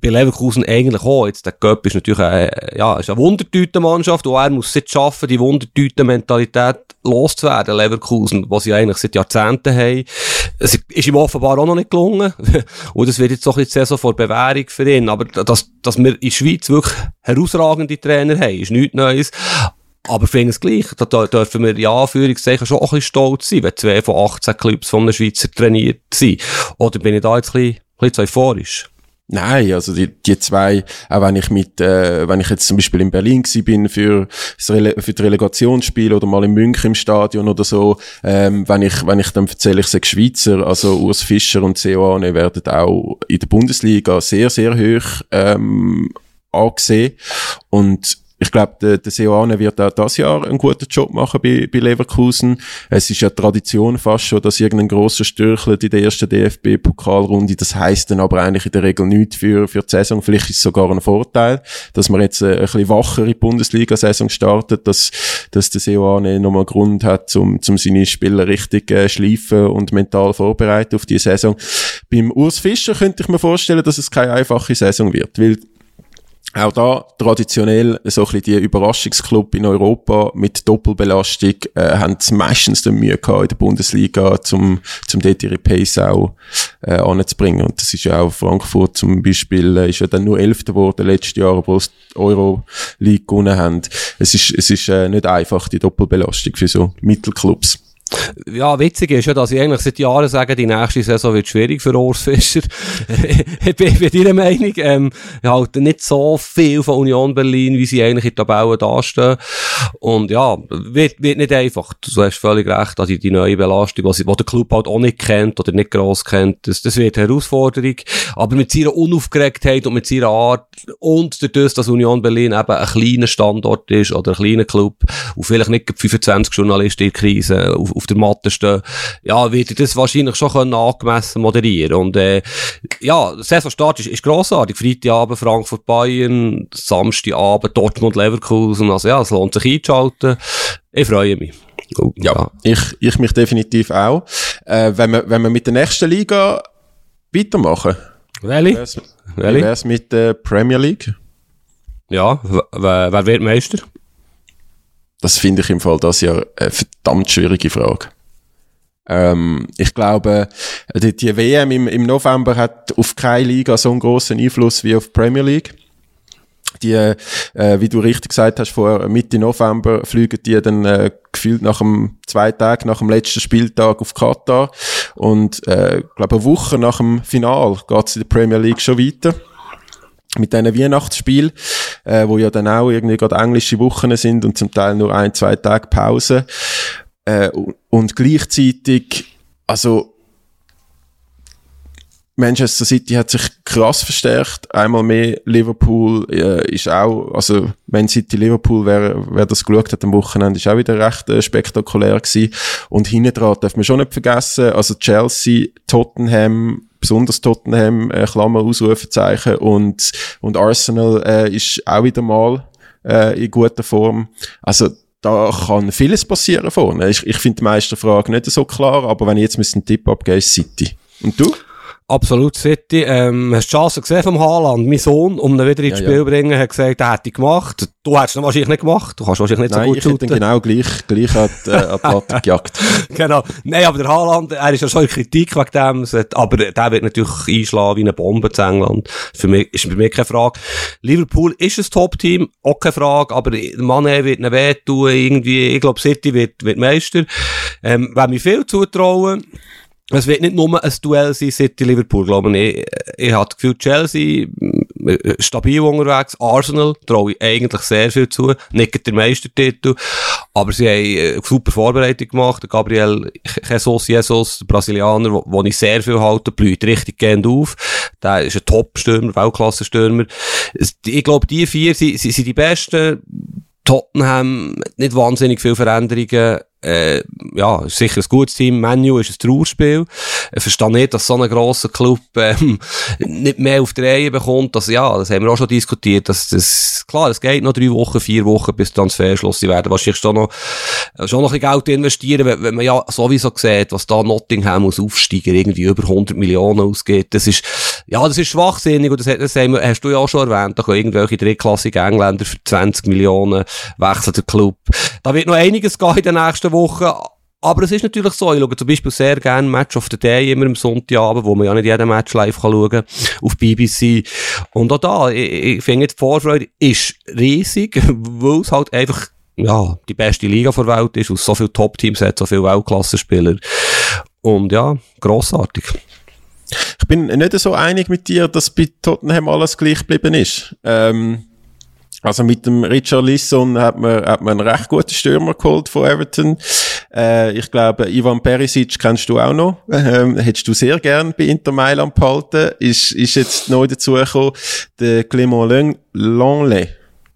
bei Leverkusen eigentlich auch. Jetzt, der Göpp ist natürlich ein äh, ja, ist eine Wundertütenmannschaft und er muss es jetzt schaffen, die Wundertüten-Mentalität loszuwerden, Leverkusen, was sie eigentlich seit Jahrzehnten haben. Es ist ihm offenbar auch noch nicht gelungen. *laughs* und das wird jetzt so ein bisschen die Saison vor Bewährung für ihn. Aber dass, dass wir in der Schweiz wirklich herausragende Trainer haben, ist nichts Neues. Aber ich finde es gleich, da dürfen wir in Anführungszeichen schon ein bisschen stolz sein, wenn zwei von 18 Clubs von einem Schweizer trainiert sind. Oder bin ich da jetzt ein bisschen, ein bisschen euphorisch? Nein, also die, die zwei, auch wenn ich mit, äh, wenn ich jetzt zum Beispiel in Berlin gsi bin für, für die Relegationsspiele oder mal in München im Stadion oder so, ähm, wenn ich, wenn ich dann erzähle, ich sage Schweizer, also Urs Fischer und Seoane werden auch in der Bundesliga sehr, sehr hoch, ähm, angesehen. Und ich glaube, der, der Seoane wird auch das Jahr einen guten Job machen bei, bei Leverkusen. Es ist ja Tradition fast schon, dass irgendein grosser stürchelt in der ersten DFB-Pokalrunde. Das heißt dann aber eigentlich in der Regel nichts für, für die Saison. Vielleicht ist es sogar ein Vorteil, dass man jetzt eine, äh, ein bisschen wachere Bundesliga-Saison startet, dass, dass der Seoane nochmal Grund hat, um, um seine Spieler richtig äh, schleifen und mental vorbereiten auf die Saison. Beim Urs Fischer könnte ich mir vorstellen, dass es keine einfache Saison wird, weil auch da traditionell so ein bisschen die Überraschungsclub in Europa mit Doppelbelastung äh, haben meistens dann Mühe gehabt in der Bundesliga, zum, zum dort ihre Pace auch äh, anzubringen. Und das ist ja auch Frankfurt zum Beispiel, äh, ist ja dann nur Elfter geworden letztes Jahr, obwohl sie die Euro League gewonnen haben. Es ist, es ist äh, nicht einfach, die Doppelbelastung für so Mittelclubs. Ja, witzig ist ja, dass ich eigentlich seit Jahren sage, die nächste Saison wird schwierig für Urs Fischer. *laughs* ich bin bei deiner Meinung, ähm, ich halte nicht so viel von Union Berlin, wie sie eigentlich in der Tabelle dastehen. Und ja, wird, wird nicht einfach. Du hast völlig recht, also die neue Belastung, die, die der Club halt auch nicht kennt oder nicht gross kennt, das, das wird Herausforderung. Aber mit ihrer Unaufgeregtheit und mit ihrer Art und dadurch, dass Union Berlin eben ein kleiner Standort ist oder ein kleiner Club und vielleicht nicht 25 Journalisten in Krise auf, auf der Matte stehen, ja, wird das wahrscheinlich schon können angemessen moderieren Und äh, ja, Saisonstart ist, ist grossartig. Freitagabend Frankfurt Bayern, Samstagabend Dortmund Leverkusen. Also ja, es lohnt sich einzuschalten. Ich freue mich. Oh, ja, ja, Ich, ich mich definitiv auch. Äh, wenn, wir, wenn wir mit der nächsten Liga weitermachen. Welche? Wie wär's mit der Premier League? Ja, wer, wer wird Meister? Das finde ich im Fall das ja eine verdammt schwierige Frage. Ähm, ich glaube, die, die WM im, im November hat auf keine Liga so einen großen Einfluss wie auf die Premier League. Die, äh, wie du richtig gesagt hast, vor Mitte November fliegen die dann äh, gefühlt nach dem zwei Tage nach dem letzten Spieltag auf Katar und äh, glaube eine Woche nach dem Final geht's in der Premier League schon weiter mit diesen Weihnachtsspiel, äh, wo ja dann auch irgendwie gerade englische Wochen sind und zum Teil nur ein, zwei Tage Pause. Äh, und gleichzeitig, also Manchester City hat sich krass verstärkt. Einmal mehr Liverpool äh, ist auch, also Man City Liverpool, wer, wer das geschaut hat am Wochenende, ist auch wieder recht äh, spektakulär gewesen. Und hinten dran darf man schon nicht vergessen, also Chelsea, Tottenham, besonders Tottenham, äh, Klammer, Ausrufezeichen und, und Arsenal äh, ist auch wieder mal äh, in guter Form. Also da kann vieles passieren vorne. Ich, ich finde die Meisterfrage nicht so klar, aber wenn ich jetzt einen Tipp abgebe, ist City. Und du? Absolut City. Ähm, hast du die Chance gesehen vom Haaland? Mein Sohn, um ihn wieder ins ja, Spiel zu bringen, hat gesagt, er hätte ich gemacht. Du hättest ihn wahrscheinlich nicht gemacht. Du kannst wahrscheinlich nicht Nein, so gut ich shooten. *laughs* genau gleich, gleich an die, äh, Platte gejagt. genau. Nein, aber der Haaland, er ist ja schon in Kritik wegen dem. Aber der wird natürlich einschlagen wie eine Bombe zu England. Für mich, ist für mich keine Frage. Liverpool ist ein Top-Team, auch keine Frage. Aber Mané wird ihn wehtun. Irgendwie, ich glaube, City wird, wird Meister. Ähm, wenn wir viel zutrauen, es wird nicht nur ein Duell sein, City Liverpool, glaube ich. Ich habe das Gefühl, Chelsea äh, stabil unterwegs, Arsenal traue ich eigentlich sehr viel zu, nicht der Meistertitel, aber sie haben eine super Vorbereitung gemacht. Gabriel Jesus Jesus, der Brasilianer, wo, wo ich sehr viel halte, blüht richtig gehend auf. Der ist ein Top-Stürmer, Weltklasse-Stürmer. Ich glaube, die vier sind, sind die besten. Tottenham nicht wahnsinnig viele Veränderungen äh, ja, ist sicher ein gutes Team. Menu ist ein Trauerspiel. Ich verstehe nicht, dass so ein grosser Club ähm, nicht mehr auf die Reihe bekommt. Das, ja, das haben wir auch schon diskutiert. Dass das, klar, es geht noch drei Wochen, vier Wochen bis Transferschluss. Sie werden wahrscheinlich schon noch, schon noch ein bisschen Geld investieren, wenn, wenn man ja sowieso sieht, was da Nottingham muss aufsteigen, irgendwie über 100 Millionen ausgeht. Das ist, ja, das ist schwachsinnig und das, das hast du ja auch schon erwähnt, da können irgendwelche drittklassigen Engländer für 20 Millionen wechseln der Club. Da wird noch einiges gehen in den nächsten Wochen, aber es ist natürlich so, ich schaue zum Beispiel sehr gerne Match of the Day immer am Sonntagabend, wo man ja nicht jeden Match live kann schauen auf BBC. Und auch da, ich, ich finde die Vorfreude ist riesig, *laughs* weil es halt einfach ja, die beste Liga der Welt ist, aus so viele Top-Teams hat, so viele Weltklassenspieler. Und ja, grossartig. Ich bin nicht so einig mit dir, dass bei Tottenham alles gleich geblieben ist. Ähm, also mit dem Richard Lisson hat man, hat man einen recht guten Stürmer geholt von Everton. Äh, ich glaube, Ivan Perisic kennst du auch noch. *laughs* Ähm, hättest du sehr gern bei Inter Mailand behalten. Ist, ist jetzt neu dazugekommen, der Clément Langley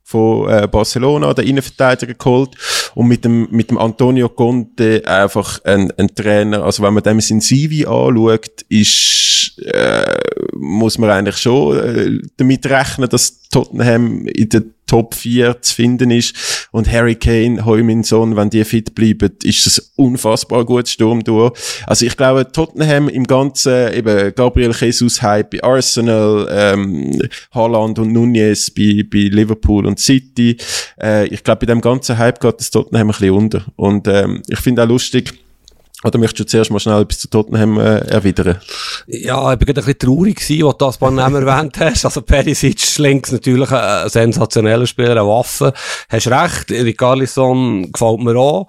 von äh, Barcelona, der Innenverteidiger geholt und mit dem, mit dem Antonio Conte einfach ein, ein Trainer, also wenn man dem sein CV anschaut, ist, äh, muss man eigentlich schon äh, damit rechnen, dass Tottenham in der Top 4 zu finden ist. Und Harry Kane, Heuminson, wenn die fit bleiben, ist das unfassbar gutes Sturmduo. Also ich glaube, Tottenham im Ganzen, eben Gabriel Jesus Hype bei Arsenal, ähm, Haaland und Nunez bei, bei Liverpool und City. Äh, ich glaube, bei dem ganzen Hype geht das Tottenham ein bisschen unter. Und ähm, ich finde auch lustig, oder möchtest du zuerst mal schnell etwas zu Tottenham äh, erwidern? Ja, ich bin gerade ein bisschen traurig gewesen, als du das paar Namen erwähnt hast. Also Perisic links natürlich ein, sensationeller Spieler, eine Waffe. Hast recht, Ricarlison gefällt mir auch.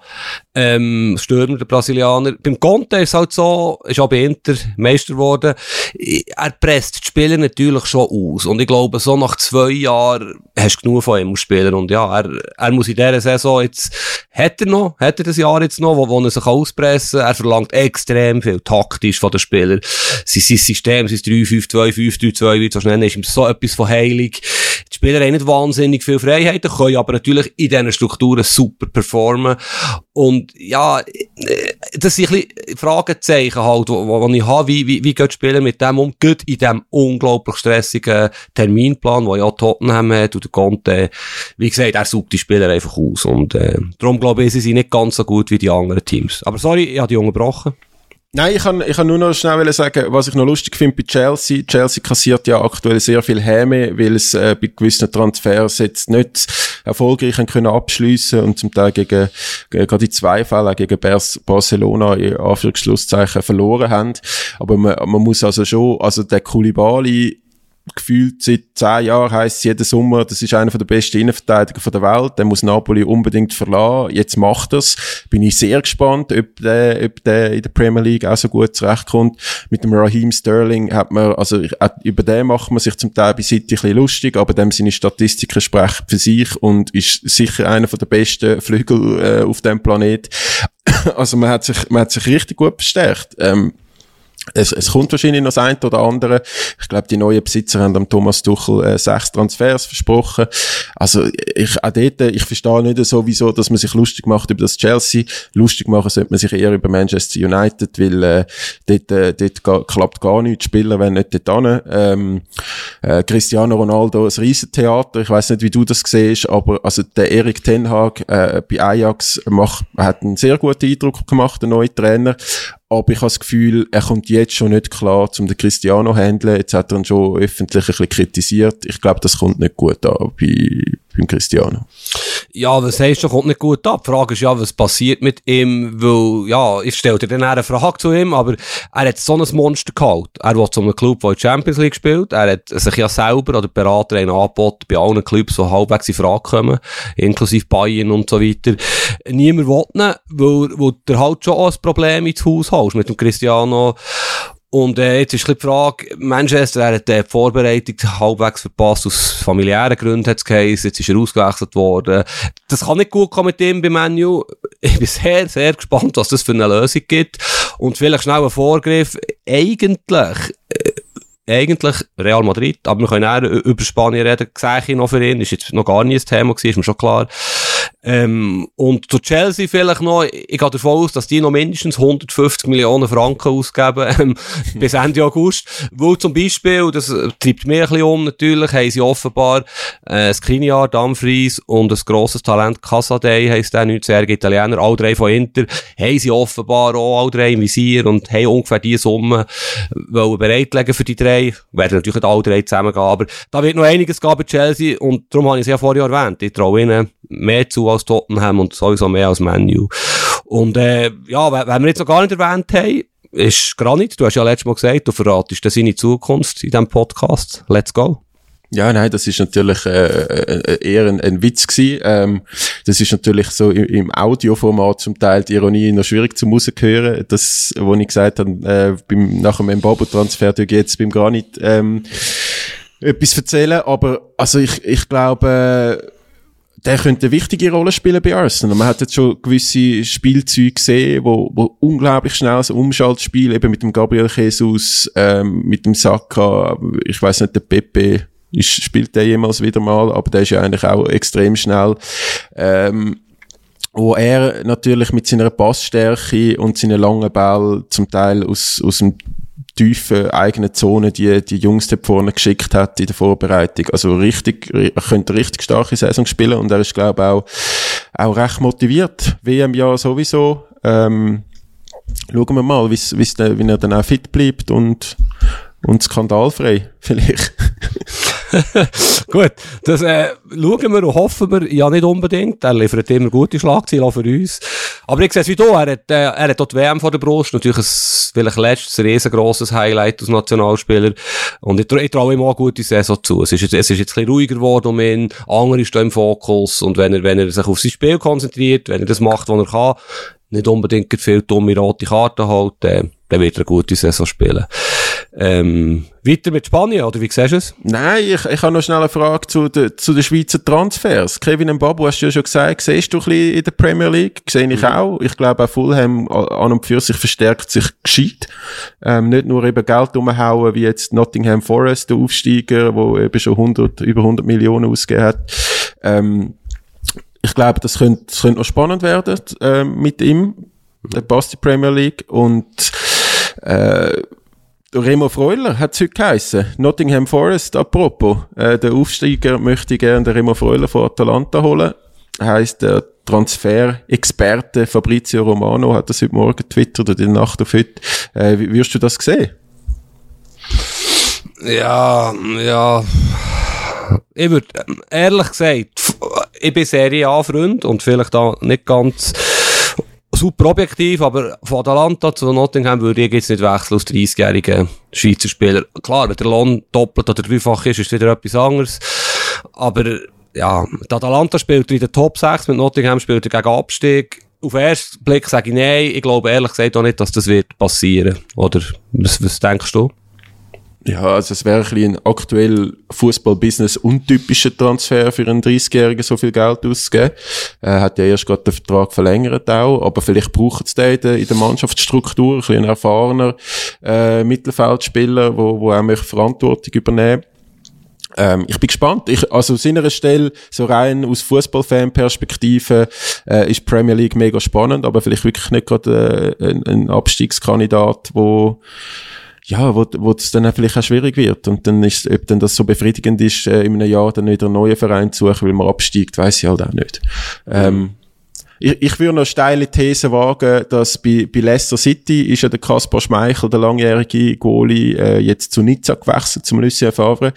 Ähm, Stürmer, der Brasilianer. Beim Conte ist es halt so, ist auch bei Inter Meister geworden. Er presst die Spieler natürlich schon aus. Und ich glaube, so nach zwei Jahren hast du genug von ihm als Spieler. Und ja, er, er muss in dieser Saison jetzt, hat er noch, hat er das Jahr jetzt noch, wo, wo er sich auspressen er verlangt extrem viel taktisch von den Spielern. Sein, sein System, sein 3-5-2, 5-3-2, wie du so nennen, ist ihm so etwas von heilig. Die Spieler haben nicht wahnsinnig viel Freiheiten, können aber natürlich in diesen Strukturen super performen. Und ja, das sind ein bisschen Fragezeichen halt, wo ich habe, wie, wie, wie geht die Spieler mit dem um, geht in diesem unglaublich stressigen Terminplan, wo ja Tottenham hat und der Conte, wie gesagt, er sucht die Spieler einfach aus und äh, darum glaube ich, sie sind nicht ganz so gut wie die anderen Teams. Aber sorry, ich habe die unterbrochen. Nein, ich kann, ich kann nur noch schnell sagen, was ich noch lustig finde bei Chelsea. Chelsea kassiert ja aktuell sehr viel Häme, weil es äh, bei gewissen Transfers jetzt nicht erfolgreich können abschliessen und zum Teil gegen, gegen gerade in zwei Fällen gegen Barcelona in Anführungsschlusszeichen verloren haben. Aber man, man muss also schon, also der Koulibaly gefühlt seit zehn Jahren heisst es jeden Sommer, das ist einer der besten Innenverteidiger der Welt, der muss Napoli unbedingt verlassen, jetzt macht er's. Bin ich sehr gespannt, ob der, ob der in der Premier League auch so gut zurechtkommt. Mit dem Raheem Sterling hat man, also über den macht man sich zum Teil bei City ein bisschen lustig, aber dem seine Statistiken sprechen für sich und ist sicher einer der besten Flügel äh, auf dem Planet. *coughs* also man hat sich, man hat sich richtig gut verstärkt. Ähm, es, es kommt wahrscheinlich noch das eine oder andere. Ich glaube, die neuen Besitzer haben am Thomas Tuchel äh, sechs Transfers versprochen. Also ich auch dort, ich verstehe nicht so, wieso, dass man sich lustig macht über das Chelsea. Lustig machen sollte man sich eher über Manchester United, weil äh, dort, äh, dort klappt gar nichts. Spieler werden nicht dort hin. Ähm, äh, Cristiano Ronaldo, ein Riesentheater. Ich weiß nicht, wie du das siehst, aber also der Erik Ten Hag äh, bei Ajax macht, hat einen sehr guten Eindruck gemacht, der neue Trainer. Aber ich habe das Gefühl, er kommt jetzt schon nicht klar, um den Cristiano zu handeln. Jetzt hat er ihn schon öffentlich ein bisschen kritisiert. Ich glaube, das kommt nicht gut an bei, beim Cristiano. Ja, was heißt du, kommt nicht gut ab? Die Frage ist ja, was passiert mit ihm, weil, ja, ich stelle dir dann eine Frage zu ihm, aber er hat so ein Monster geholt. Er will zu einem Club, der in Champions League spielt. Er hat sich ja selber oder Berater einen angeboten bei allen Clubs, die halbwegs in Frage kommen, inklusive Bayern und so weiter. Niemand will ihn, weil, weil der halt schon auch ein Problem ins Haus holst mit dem Cristiano. Und äh, jetzt ist die Frage, Manchester er hat die Vorbereitung halbwegs verpasst, aus familiären Gründen hat es geheißen, jetzt ist er ausgewechselt worden. Das kann nicht gut kommen mit ihm bei Menu. Ich bin sehr, sehr gespannt, was das für eine Lösung gibt. Und vielleicht schnell ein Vorgriff. Eigentlich... Äh, eigentlich Real Madrid, aber wir können auch über Spanien reden, sehe ich noch für ihn, ist jetzt noch gar nie ein Thema gewesen, ist mir schon klar. Ähm, und zu Chelsea vielleicht noch, ich gehe davon aus, dass die noch mindestens 150 Millionen Franken ausgeben, *laughs* ähm, bis Ende August. Weil zum Beispiel, das äh, treibt mir ein bisschen um, natürlich, haben sie offenbar, äh, Skriniar, Dumfries und ein grosses Talent, Casadei, heisst der 19-jährige Italiener, alle drei von Inter, haben sie offenbar auch alle drei im Visier und haben ungefähr diese Summe wollen bereitlegen für die drei. Werden natürlich nicht alle drei zusammengehen, aber da wird noch einiges gehen bei Chelsea und darum habe ich es ja vorher erwähnt. Ich traue ihnen mehr zu als Tottenham und sowieso mehr als Manu. Und äh, ja, wenn wir jetzt noch gar nicht erwähnt haben, ist Granit, du hast ja letztes Mal gesagt, du verratest seine Zukunft in diesem Podcast. Let's go. Ja, nein, das ist natürlich äh, äh, eher ein, ein Witz gewesen. Ähm, das ist natürlich so im, im Audioformat zum Teil die Ironie noch schwierig zu hören. Das, wo ich gesagt habe, äh, beim, nach dem Mbabo-Transfer, jetzt beim Granit ähm, etwas erzählen. Aber also ich, ich glaube, der könnte eine wichtige Rolle spielen bei Arsenal. Man hat jetzt schon gewisse Spielzeuge gesehen, wo, wo unglaublich schnell so Umschaltspiel, eben mit dem Gabriel Jesus, ähm, mit dem Saka, ich weiß nicht, der Pepe, ist, spielt der jemals wieder mal, aber der ist ja eigentlich auch extrem schnell. Ähm, wo er natürlich mit seiner Passstärke und seinen langen Ball zum Teil aus, aus dem tiefen eigenen Zone die, die Jungs da vorne geschickt hat in der Vorbereitung. Also richtig, er könnte richtig starke Saison spielen und er ist, glaube ich, auch, auch recht motiviert. WM-Jahr sowieso. Ähm, schauen wir mal, wie's, wie's wie er dann auch fit bleibt und, und skandalfrei, *laughs* vielleicht. *laughs* Gut, das äh, schauen wir und hoffen wir ja nicht unbedingt. Er liefert immer gute Schlagzeilen für uns. Aber ich sehe es wie du, er hat, äh, er hat auch die WM vor der Brust. Natürlich ein vielleicht letztes riesengroßes Highlight als Nationalspieler. Und ich, ich traue ihm auch eine gute Saison zu. Es ist, jetzt, es ist jetzt ein bisschen ruhiger geworden um ihn. Andere stehen im Fokus. Und wenn er, wenn er sich auf sein Spiel konzentriert, wenn er das macht, was er kann, nicht unbedingt viel dumme rote Karten holt, äh, dann wird er eine gute Saison spielen. Ähm, weiter mit Spanien, oder wie siehst du es? Nein, ich, ich habe noch schnell eine Frage zu, de, zu den Schweizer Transfers. Kevin Mbabu, hast du ja schon gesagt, siehst du ein bisschen in der Premier League? Sehe ich mhm. auch. Ich glaube auch Fulham an und für sich verstärkt sich gescheit. Ähm, nicht nur eben Geld umhauen, wie jetzt Nottingham Forest, der Aufsteiger, wo eben schon 100, über 100 Millionen ausgegeben hat. Ähm, ich glaube, das könnte, das könnte noch spannend werden äh, mit ihm. Der passt die Premier League und äh, Remo Freuler hat es heute geheissen. Nottingham Forest, apropos. Äh, der Aufsteiger möchte gerne den Remo Freuler von Atalanta holen. Heißt der Transfer-Experte Fabrizio Romano hat das heute Morgen getwittert oder in der Nacht auf heute. Äh, wirst du das sehen? Ja, ja. Ich würde, ehrlich gesagt, ich bin Serie A-Freund und vielleicht da nicht ganz super objektiv, aber von Atalanta zu Nottingham würde ich jetzt nicht wechseln aus 30-jährigen Schweizer Spieler. Klar, wenn der Lohn doppelt oder dreifach ist, ist wieder etwas anderes. Aber, ja, der Atalanta spielt in der Top 6, mit Nottingham spielt er gegen Abstieg. Auf den ersten Blick sage ich nein, ich glaube ehrlich gesagt auch nicht, dass das wird passieren. Oder, was, was denkst du? Ja, also es wäre ein, bisschen ein aktuell Fußball-Business untypischer Transfer für einen 30-Jährigen so viel Geld auszugeben. Er hat ja erst gerade den Vertrag verlängert auch, aber vielleicht braucht es den in der, Mannschaftsstruktur, ein bisschen erfahrener äh, Mittelfeldspieler, wo, wo auch mehr Verantwortung übernehmen. Ähm, ich bin gespannt. Ich, also aus seiner Stelle, so rein aus Fußballfan-Perspektive, äh, ist Premier League mega spannend, aber vielleicht wirklich nicht gerade äh, ein, ein Abstiegskandidat, wo ja, wo, wo es dann vielleicht auch schwierig wird. Und dann ist, ob dann das so befriedigend ist, äh, in einem Jahr dann wieder einen neuen Verein zu suchen, weil man absteigt, weiß ich halt auch nicht. Ähm, ich, ich würde noch steile These wagen, dass bei, bei Leicester City ist ja der Kaspar Schmeichel, der langjährige Goalie, äh, jetzt zu Nizza gewechselt, zum Lucien Favre.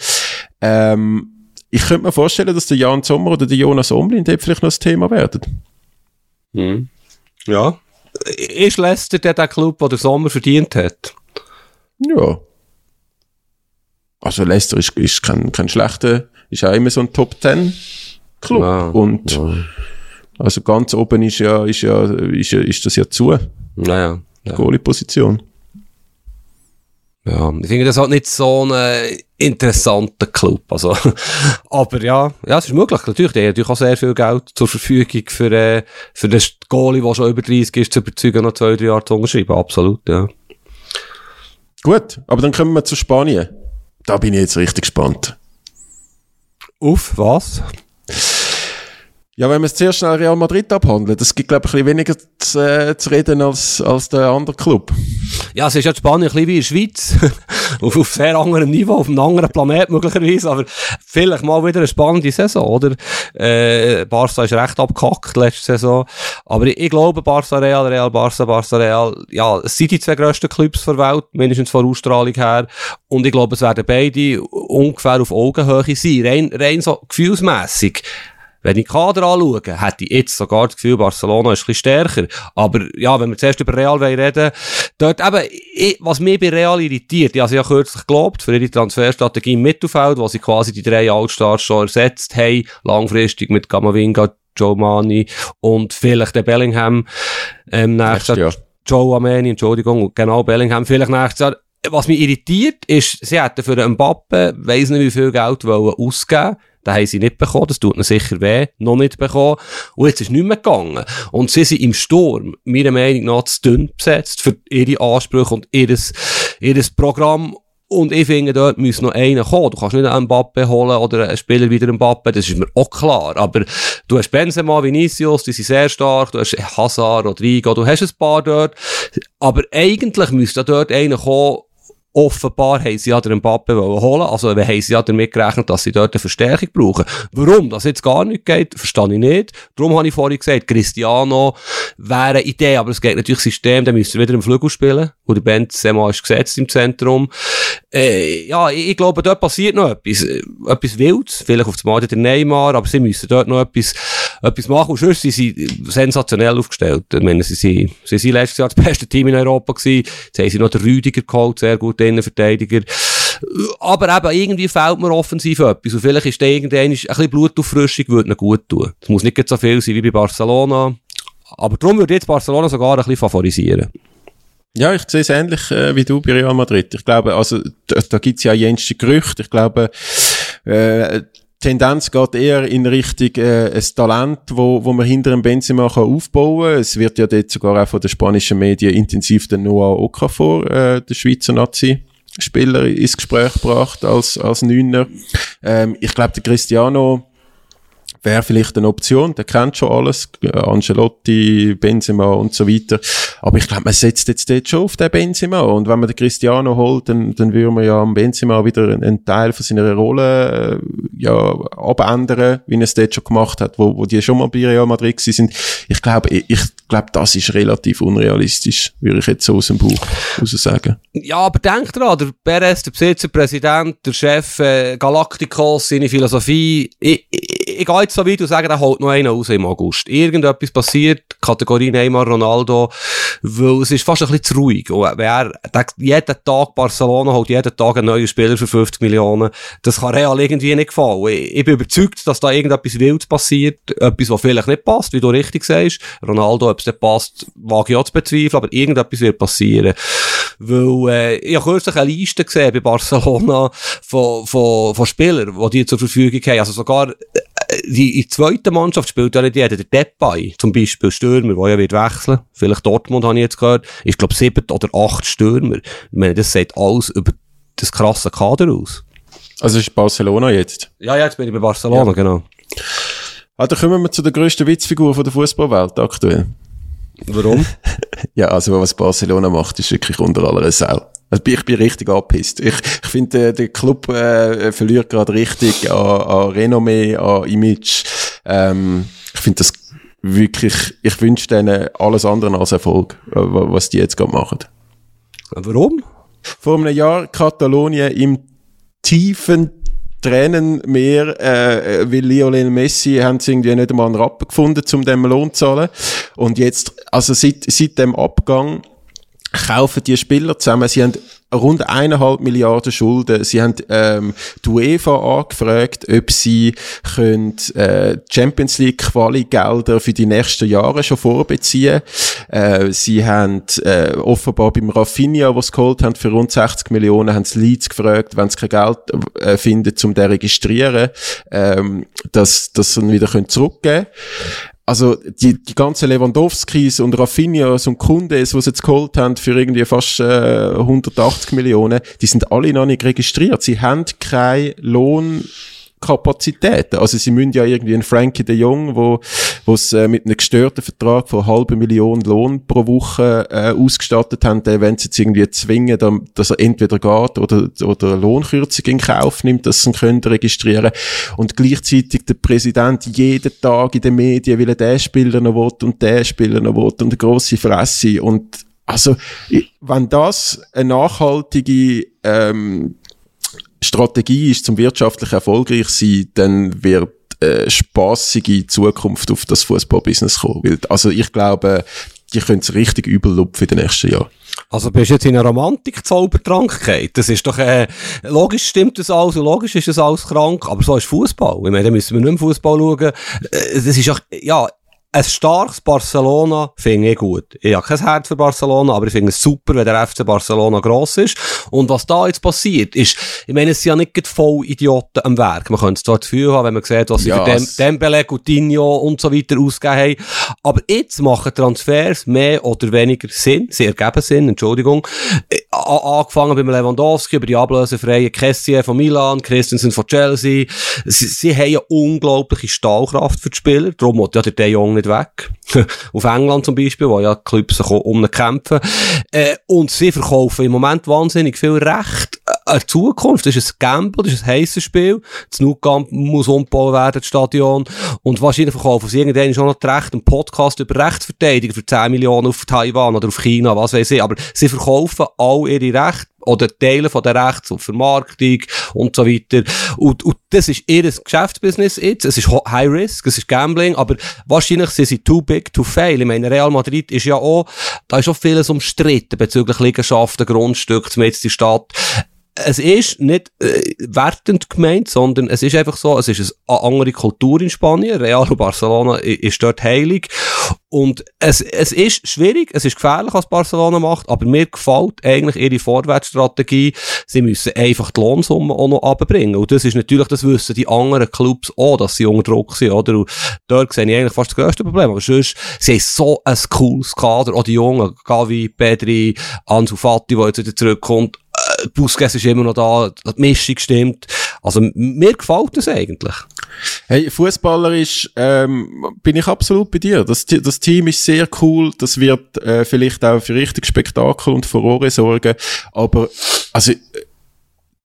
Ähm, ich könnte mir vorstellen, dass der Jan Sommer oder der Jonas Omlin dort vielleicht noch das Thema werden. Hm. Ja. Ist Leicester der, der Club, der der Sommer verdient hat? Ja. Also Leicester ist, ist kein, kein schlechter, ist auch immer so ein Top 10 Club. Ja, und ja. also ganz oben ist ja, ist ja, ist, ja, ist das ja zu. Naja. Ja. Goalie-Position. Ja, ich finde das halt nicht so ein interessanter Club. Also, *laughs* aber ja, ja, es ist möglich. Natürlich, der hat natürlich auch sehr viel Geld zur Verfügung für, äh, für den Goalie, der schon über 30 ist, zu überzeugen, noch zwei, drei Jahre zu unterschreiben. Absolut, ja. Gut, aber dann kommen wir zu Spanien. Da bin ich jetzt richtig gespannt. Auf was? Ja, wenn wir es zuerst schnell Real Madrid abhandeln, das gibt, glaube ich, ein bisschen weniger zu, äh, zu reden als, als der andere Club. Ja, es ist ja Spanien ein bisschen wie in der Schweiz. *laughs* auf, auf sehr anderem Niveau, auf einem anderen Planet möglicherweise, aber vielleicht mal wieder eine spannende Saison, oder? Äh, Barca ist recht abgekackt letzte Saison. Aber ich, ich glaube, Barca Real, Real Barca, Barca Real, ja, es sind die zwei grössten Clubs der Welt, mindestens von Ausstrahlung her. Und ich glaube, es werden beide ungefähr auf Augenhöhe sein, rein, rein so gefühlsmässig. Wenn ich Kader anschaue, hätte ich jetzt sogar das Gefühl, Barcelona ist ein bisschen stärker. Aber ja, wenn wir zuerst über Real reden dort eben, ich, was mich bei Real irritiert, ich habe ja kürzlich gelobt für ihre Transferstrategie im Mittelfeld, wo sie quasi die drei Allstars schon ersetzt haben, langfristig mit Gamavinga, Joe Mani und vielleicht der Bellingham, ähm, nächstes Jahr. Joe Ameni, Entschuldigung, genau, Bellingham, vielleicht nächstes Jahr was mich irritiert, ist, sie hätten für einen Mbappe, weiss nicht wie viel Geld wollen ausgeben den haben sie nicht bekommen, das tut ihnen sicher weh, noch nicht bekommen. Und jetzt ist nicht mehr gegangen. Und sie sind im Sturm, meiner Meinung nach, zu dünn besetzt für ihre Ansprüche und ihres, ihres Programm. Und ich finde, dort muss noch einer kommen. Du kannst nicht einen Mbappe holen oder einen Spieler wieder einen Mbappe, das ist mir auch klar. Aber du hast Benzema, Vinicius, die sind sehr stark, du hast Hazard, Rodrigo, du hast ein paar dort. Aber eigentlich müsste dort einer kommen, offenbar haben sie ja den Mbappe holen Also, wir haben sie ja damit gerechnet, dass sie dort eine Verstärkung brauchen. Warum das jetzt gar nicht geht, verstehe ich nicht. Darum habe ich vorhin gesagt, Cristiano wäre eine Idee, aber es geht natürlich System, dann müsste er wieder im Flügel spielen. Und der Benzema ist gesetzt im Zentrum. Äh, ja, ich, ich, glaube, dort passiert noch etwas. Äh, etwas Wildes. Vielleicht auf dem Mal der Neymar, aber sie müssen dort noch etwas, etwas machen. Und sonst sind sie sensationell aufgestellt. Ich meine, sie sind, sie sind letztes Jahr das beste Team in Europa gewesen. Jetzt haben sie noch den Rüdiger geholt, sehr gut Innenverteidiger. Aber eben, irgendwie fehlt mir offensiv etwas. Und vielleicht ist da irgendein, ein bisschen Blutauffrischung würde gut tun. Es muss nicht so viel sein wie bei Barcelona. Aber darum würde jetzt Barcelona sogar ein bisschen favorisieren. Ja, ich sehe es ähnlich äh, wie du bei Real Madrid. Ich glaube, also da, da gibt es ja jenste Gerüchte. Ich glaube, äh, Tendenz geht eher in Richtung äh, ein Talent, wo, wo man hinter dem Benzema kann aufbauen kann. Es wird ja dort sogar auch von den spanischen Medien intensiv den Noah Okafor, äh, der Schweizer Nazi, Spieler ins Gespräch gebracht als, als Neuner. Ähm, ich glaube, der Cristiano wäre vielleicht eine Option, der kennt schon alles, Ancelotti, Benzema und so weiter. Aber ich glaube, man setzt jetzt dort schon auf den Benzema und wenn man den Cristiano holt, dann, dann würde man ja am Benzema wieder einen, Teil von seiner Rolle äh, ja abändern, wie er es dort schon gemacht hat, wo, wo die schon mal bei Real Madrid sind. Ich glaube, ich, ich glaube, das ist relativ unrealistisch, würde ich jetzt so aus dem Buch raus sagen. Ja, aber denk dran, der Perez, der Besitzerpräsident, der Chef äh, Galacticos, seine Philosophie, ich, ich, gehe jetzt so weit und sage, der holt noch einen raus im August. Irgendetwas passiert, Kategorie Neymar, Ronaldo, weil es ist fast ein bisschen zu ruhig. Und wenn er, jeden Tag Barcelona holt jeden Tag einen neuen Spieler für 50 Millionen, das kann Real irgendwie nicht gefallen. Ich, ich bin überzeugt, dass da irgendetwas Wildes passiert, etwas, was vielleicht nicht passt, wie du richtig sagst. Ronaldo, ob es nicht passt, wage ich auch zu bezweifeln, aber irgendetwas wird passieren. Weil, äh, ich habe kürzlich eine Liste gesehen bei Barcelona von, von, von Spielern, die die zur Verfügung haben. Also sogar, die, die zweite Mannschaft spielt ja nicht jeder. Der Depay, zum Beispiel Stürmer, der ja wird wechseln. Vielleicht Dortmund habe ich jetzt gehört. Ich glaube sieben oder acht Stürmer. Ich meine, das sieht alles über das krasse Kader aus. Also ist Barcelona jetzt? Ja, ja, jetzt bin ich bei Barcelona, ja. genau. Also kommen wir zu der grössten Witzfigur von der Fußballwelt aktuell. Warum? *laughs* ja, also was Barcelona macht, ist wirklich unter aller Sau. Also ich bin richtig angepisst. Ich, ich finde, der Club äh, verliert gerade richtig an, an Renommee, an Image. Ähm, ich finde das wirklich, ich wünsche denen alles andere als Erfolg, äh, was die jetzt gerade machen. Warum? Vor einem Jahr Katalonien im tiefen Tränenmeer, äh, weil Lionel Messi haben sie irgendwie nicht einmal einen Rappen gefunden, um dem Lohn zu zahlen. Und jetzt, also seit, seit dem Abgang, kaufen die Spieler zusammen. Sie haben rund eineinhalb Milliarden Schulden. Sie haben ähm, die UEFA angefragt, ob sie können, äh, Champions League Quali Gelder für die nächsten Jahre schon vorbeziehen. Äh, sie haben äh, offenbar beim Raffinia, was geholt haben für rund 60 Millionen, haben sie Leads gefragt, wenn sie kein Geld äh, finden, um den registrieren, ähm, dass dass sie ihn wieder können zurückgeben. Also die, die ganze Lewandowskis und Raffinias und Kundes, die sie jetzt geholt haben für irgendwie fast äh, 180 Millionen, die sind alle noch nicht registriert. Sie haben keinen Lohn Kapazitäten. Also sie müssen ja irgendwie einen Frankie de Jong, wo wo's äh, mit einem gestörten Vertrag von halbe Million Lohn pro Woche äh, ausgestattet haben, den wenn sie jetzt irgendwie zwingen, dass er entweder geht oder oder Lohnkürzung in Kauf nimmt, dass sie ihn können registrieren und gleichzeitig der Präsident jeden Tag in den Medien, weil er den Spieler noch will und den Spieler noch will und eine grosse Fresse. Und also, wenn das eine nachhaltige ähm, Strategie ist, zum wirtschaftlich erfolgreich sein, dann wird äh, spaßige Zukunft auf das Fußballbusiness kommen. Weil, also ich glaube, die können es richtig übel lupfen in den nächsten Jahren. Also bist du jetzt in einer Romantik-Zaubertrankheit? Das ist doch, äh, logisch stimmt das alles und logisch ist das alles krank, aber so ist Fußball. Ich meine, da müssen wir nicht mehr Fußball schauen. Äh, das ist auch, ja, ein starkes Barcelona finde ich gut. Ich habe kein Herz für Barcelona, aber ich finde es super, wenn der FC Barcelona gross ist. Und was da jetzt passiert, ist, ich meine, es sind ja nicht voll Idioten am Werk. Man könnte es das Gefühl haben, wenn man sieht, was sie ja, für Dem Dembele, Coutinho und so weiter ausgegeben haben. Aber jetzt machen Transfers mehr oder weniger Sinn. Sie ergeben Sinn, Entschuldigung. Angefangen beim Lewandowski, über die ablösefreien Kessier von Milan, Christensen von Chelsea. Sie, sie haben eine unglaubliche Stahlkraft für die Spieler. Darum hat ja der De Jong nicht weg. *laughs* Auf England zum Beispiel, wo ja Clubs um kämpfen. Äh, und sie verkaufen im Moment wahnsinnig viel Recht an Zukunft. Das ist ein Gamble, das ist ein heisses Spiel. Das Nou-Camp muss umgebaut werden, das Stadion. Und wahrscheinlich verkaufen sie irgendwann schon noch Recht, einen Podcast über Rechtsverteidigung für 10 Millionen auf Taiwan oder auf China, was weiß ich. Aber sie verkaufen all ihre Rechte oder Teile von der Rechts- und Vermarktung und so weiter. Und, und das ist ihr Geschäftsbusiness jetzt. Es ist High Risk, es ist Gambling, aber wahrscheinlich sind sie too big to fail. Ich meine, Real Madrid ist ja auch, da ist auch vieles umstritten bezüglich Liegenschaften, Grundstücke, zum jetzt die Stadt es ist nicht äh, wertend gemeint, sondern es ist einfach so, es ist eine andere Kultur in Spanien. Real und Barcelona ist dort heilig. Und es, es ist schwierig, es ist gefährlich, was Barcelona macht, aber mir gefällt eigentlich ihre Vorwärtsstrategie. Sie müssen einfach die Lohnsumme auch noch abbringen. Und das ist natürlich, das wissen die anderen Clubs auch, dass sie unter Druck sind, oder? Und dort sehe ich eigentlich fast das grösste Problem. Aber sonst, sie haben so ein cooles Kader, auch die Jungen, Gavi, Pedri, Ansu Fati, der jetzt wieder zurückkommt Busquets ist immer noch da, die Mischung stimmt. Also, mir gefällt das eigentlich. Hey, fußballerisch ähm, bin ich absolut bei dir. Das, das Team ist sehr cool. Das wird äh, vielleicht auch für richtig Spektakel und Furore sorgen. Aber also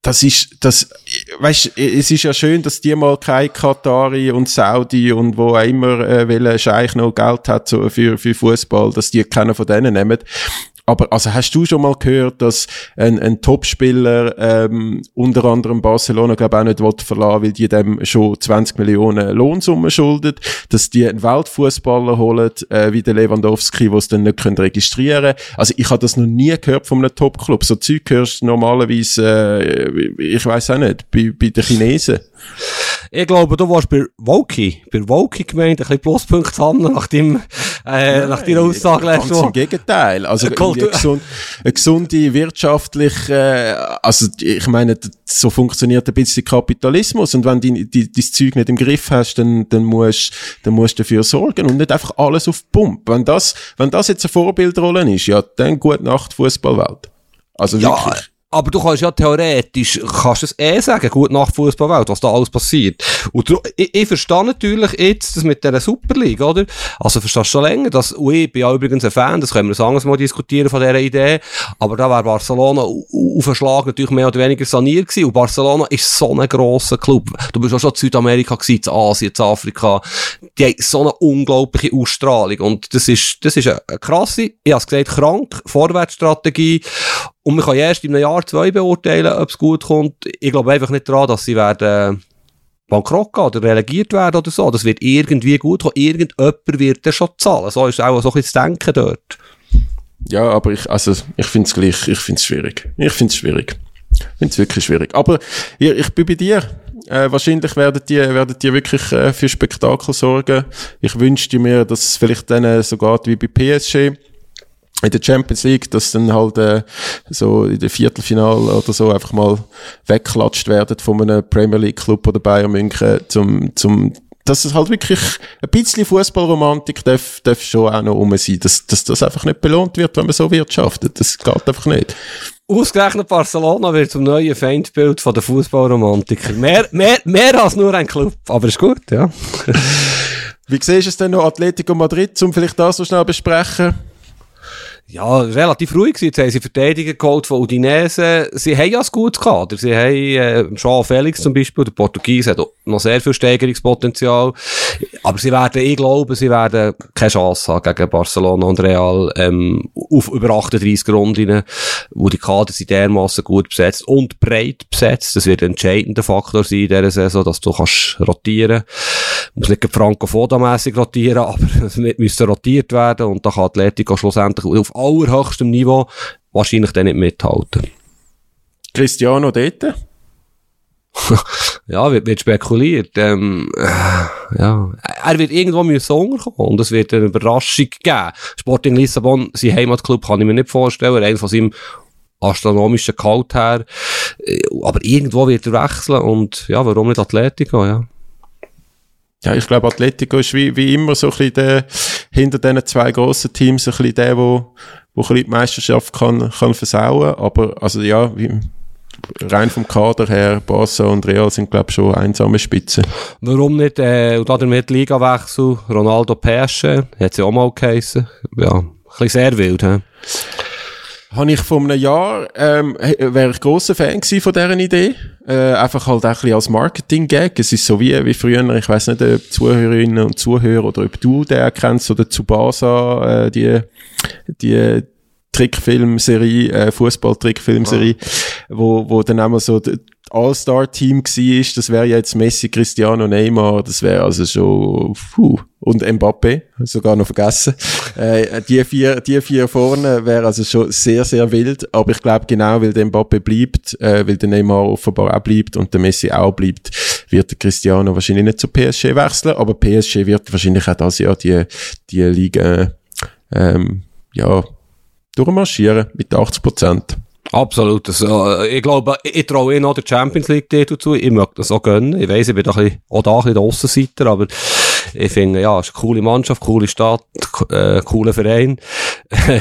das ist, das, weißt, es ist ja schön, dass die mal kein Katari und Saudi und wo auch immer, äh, welcher Scheich noch Geld hat so, für, für Fußball, dass die keiner von denen nehmen. Aber also hast du schon mal gehört, dass ein, ein Topspieler ähm, unter anderem Barcelona glaube auch nicht will verlassen, weil die dem schon 20 Millionen Lohnsumme schuldet, dass die einen Weltfußballer holen äh, wie der Lewandowski, wo es dann nicht können registrieren. Also ich habe das noch nie gehört von einem Topclub. So Zeug hörst du normalerweise, äh, ich weiß auch nicht, bei, bei den Chinesen. Ich glaube, du warst bei Woki, bei Woki gemeint, ein bisschen Pluspunkte sammeln nach, dem, äh, nach deiner Aussage. Ganz im Gegenteil. Also, eine, gesund, eine gesunde wirtschaftliche, äh, also ich meine, so funktioniert ein bisschen Kapitalismus und wenn du die, das Zeug nicht im Griff hast, dann, dann musst dann musst du dafür sorgen und nicht einfach alles auf Pump. Wenn das, wenn das jetzt eine Vorbildrolle ist, ja, dann gute Nacht Fußballwelt. Also wirklich. Aber du kannst ja theoretisch, kannst es eh sagen, gut nach Fußballwelt, was da alles passiert. Und ich, ich verstehe natürlich jetzt das mit dieser Superliga, oder? Also verstehst du schon länger, dass, und ich bin ja übrigens ein Fan, das können wir ein anderes Mal diskutieren von dieser Idee, aber da wäre Barcelona auf den Schlag natürlich mehr oder weniger saniert gewesen. Und Barcelona ist so ein grosser Club. Du bist auch schon in Südamerika gewesen, in Asien, in Afrika. Die haben so eine unglaubliche Ausstrahlung. Und das ist, das ist eine krasse, ich habe es gesagt, krank, Vorwärtsstrategie. Und man kann erst in einem Jahr, zwei beurteilen, ob es gut kommt. Ich glaube einfach nicht daran, dass sie werden bankrott gehen oder relegiert werden oder so. Das wird irgendwie gut kommen. Irgendjemand wird das schon zahlen. So ist auch so ein Denken dort. Ja, aber ich, also, ich finde es gleich, ich finde es schwierig. Ich finde es schwierig. Ich finde es wirklich schwierig. Aber ich, ich bin bei dir. Äh, wahrscheinlich werden die, werden die wirklich äh, für Spektakel sorgen. Ich wünschte mir, dass es vielleicht dann so geht wie bei PSG in der Champions League, dass dann halt äh, so in der Viertelfinal oder so einfach mal wegklatscht werden von einem Premier League Club oder Bayern München zum, zum dass es halt wirklich ein bisschen Fußballromantik darf, darf schon auch noch rum sein, dass, dass das einfach nicht belohnt wird, wenn man so wirtschaftet. Das geht einfach nicht. Ausgerechnet Barcelona wird zum neuen Feindbild von der Fußballromantiker. Mehr, mehr, mehr als nur ein Club, aber ist gut, ja. *laughs* Wie siehst du es denn noch Atletico Madrid, um vielleicht das so schnell besprechen? Ja, relativ ruhig gewesen. Jetzt haben sie Verteidiger geholt von Udinese. Sie haben ja ein gutes Kader. Sie haben äh, Jean Felix zum Beispiel, der Portugies hat noch sehr viel Steigerungspotenzial. Aber sie werden, ich glaube, sie werden keine Chance haben gegen Barcelona und Real ähm, auf über 38 Runden, wo die Kader sind dermaßen gut besetzt und breit besetzt. Das wird ein entscheidender Faktor sein in dieser Saison, dass du kannst rotieren. Muss nicht franco-foda-mässig rotieren, *laughs* aber es müsste rotiert werden und da kann Atletico schlussendlich auf allerhöchstem Niveau wahrscheinlich dann nicht mithalten. Cristiano dort? *laughs* ja, wird, wird spekuliert. Ähm, äh, ja. Er wird irgendwo müssen unterkommen und es wird eine Überraschung geben. Sporting Lissabon, sein Heimatclub, kann ich mir nicht vorstellen. Einer von seinem astronomischen Gehalt her. Äh, aber irgendwo wird er wechseln und ja, warum nicht Atletico, ja. Ja, ich glaube, Atletico ist wie, wie immer so ein bisschen der, hinter diesen zwei grossen Teams ein bisschen der, wo, wo ein bisschen die Meisterschaft kann, kann versauen. Aber, also ja, wie, rein vom Kader her, Barca und Real sind, glaube ich, schon einsame Spitzen. Warum nicht, äh, und damit Liga-Wechsel, Ronaldo Persche, hat sie auch mal geheissen. Ja, ein bisschen sehr wild, hä? habe ich vor einem Jahr, ähm, wäre ich grosser Fan gewesen von dieser Idee. Äh, einfach halt auch ein bisschen als Marketing-Gag. Es ist so wie, wie früher, ich weiß nicht, ob Zuhörerinnen und Zuhörer oder ob du den kennst oder Tsubasa, äh, die, die Trickfilmserie, äh, Fußball-Trickfilmserie, oh. Wo, wo dann einmal so All-Star-Team war, das wäre jetzt Messi, Cristiano, Neymar, das wäre also schon, puh, und Mbappe, sogar noch vergessen. *laughs* Äh, die vier, die vier vorne wäre also schon sehr, sehr wild, aber ich glaube genau, weil der Mbappe bleibt, äh, weil der Neymar offenbar auch bleibt und der Messi auch bleibt, wird der Cristiano wahrscheinlich nicht zu PSG wechseln, aber PSG wird wahrscheinlich auch das Jahr die, die Liga, ähm, ja, durchmarschieren mit 80 Prozent. Absolut. Also, ich glaube, ich traue ihnen auch der Champions League Titel zu. Ich mag das auch gönnen. Ich weiss, ich bin da ein bisschen, auch da ein bisschen der Aussenseiter, aber ich finde, ja, es ist eine coole Mannschaft, coole Stadt, äh, cooler Verein. *laughs*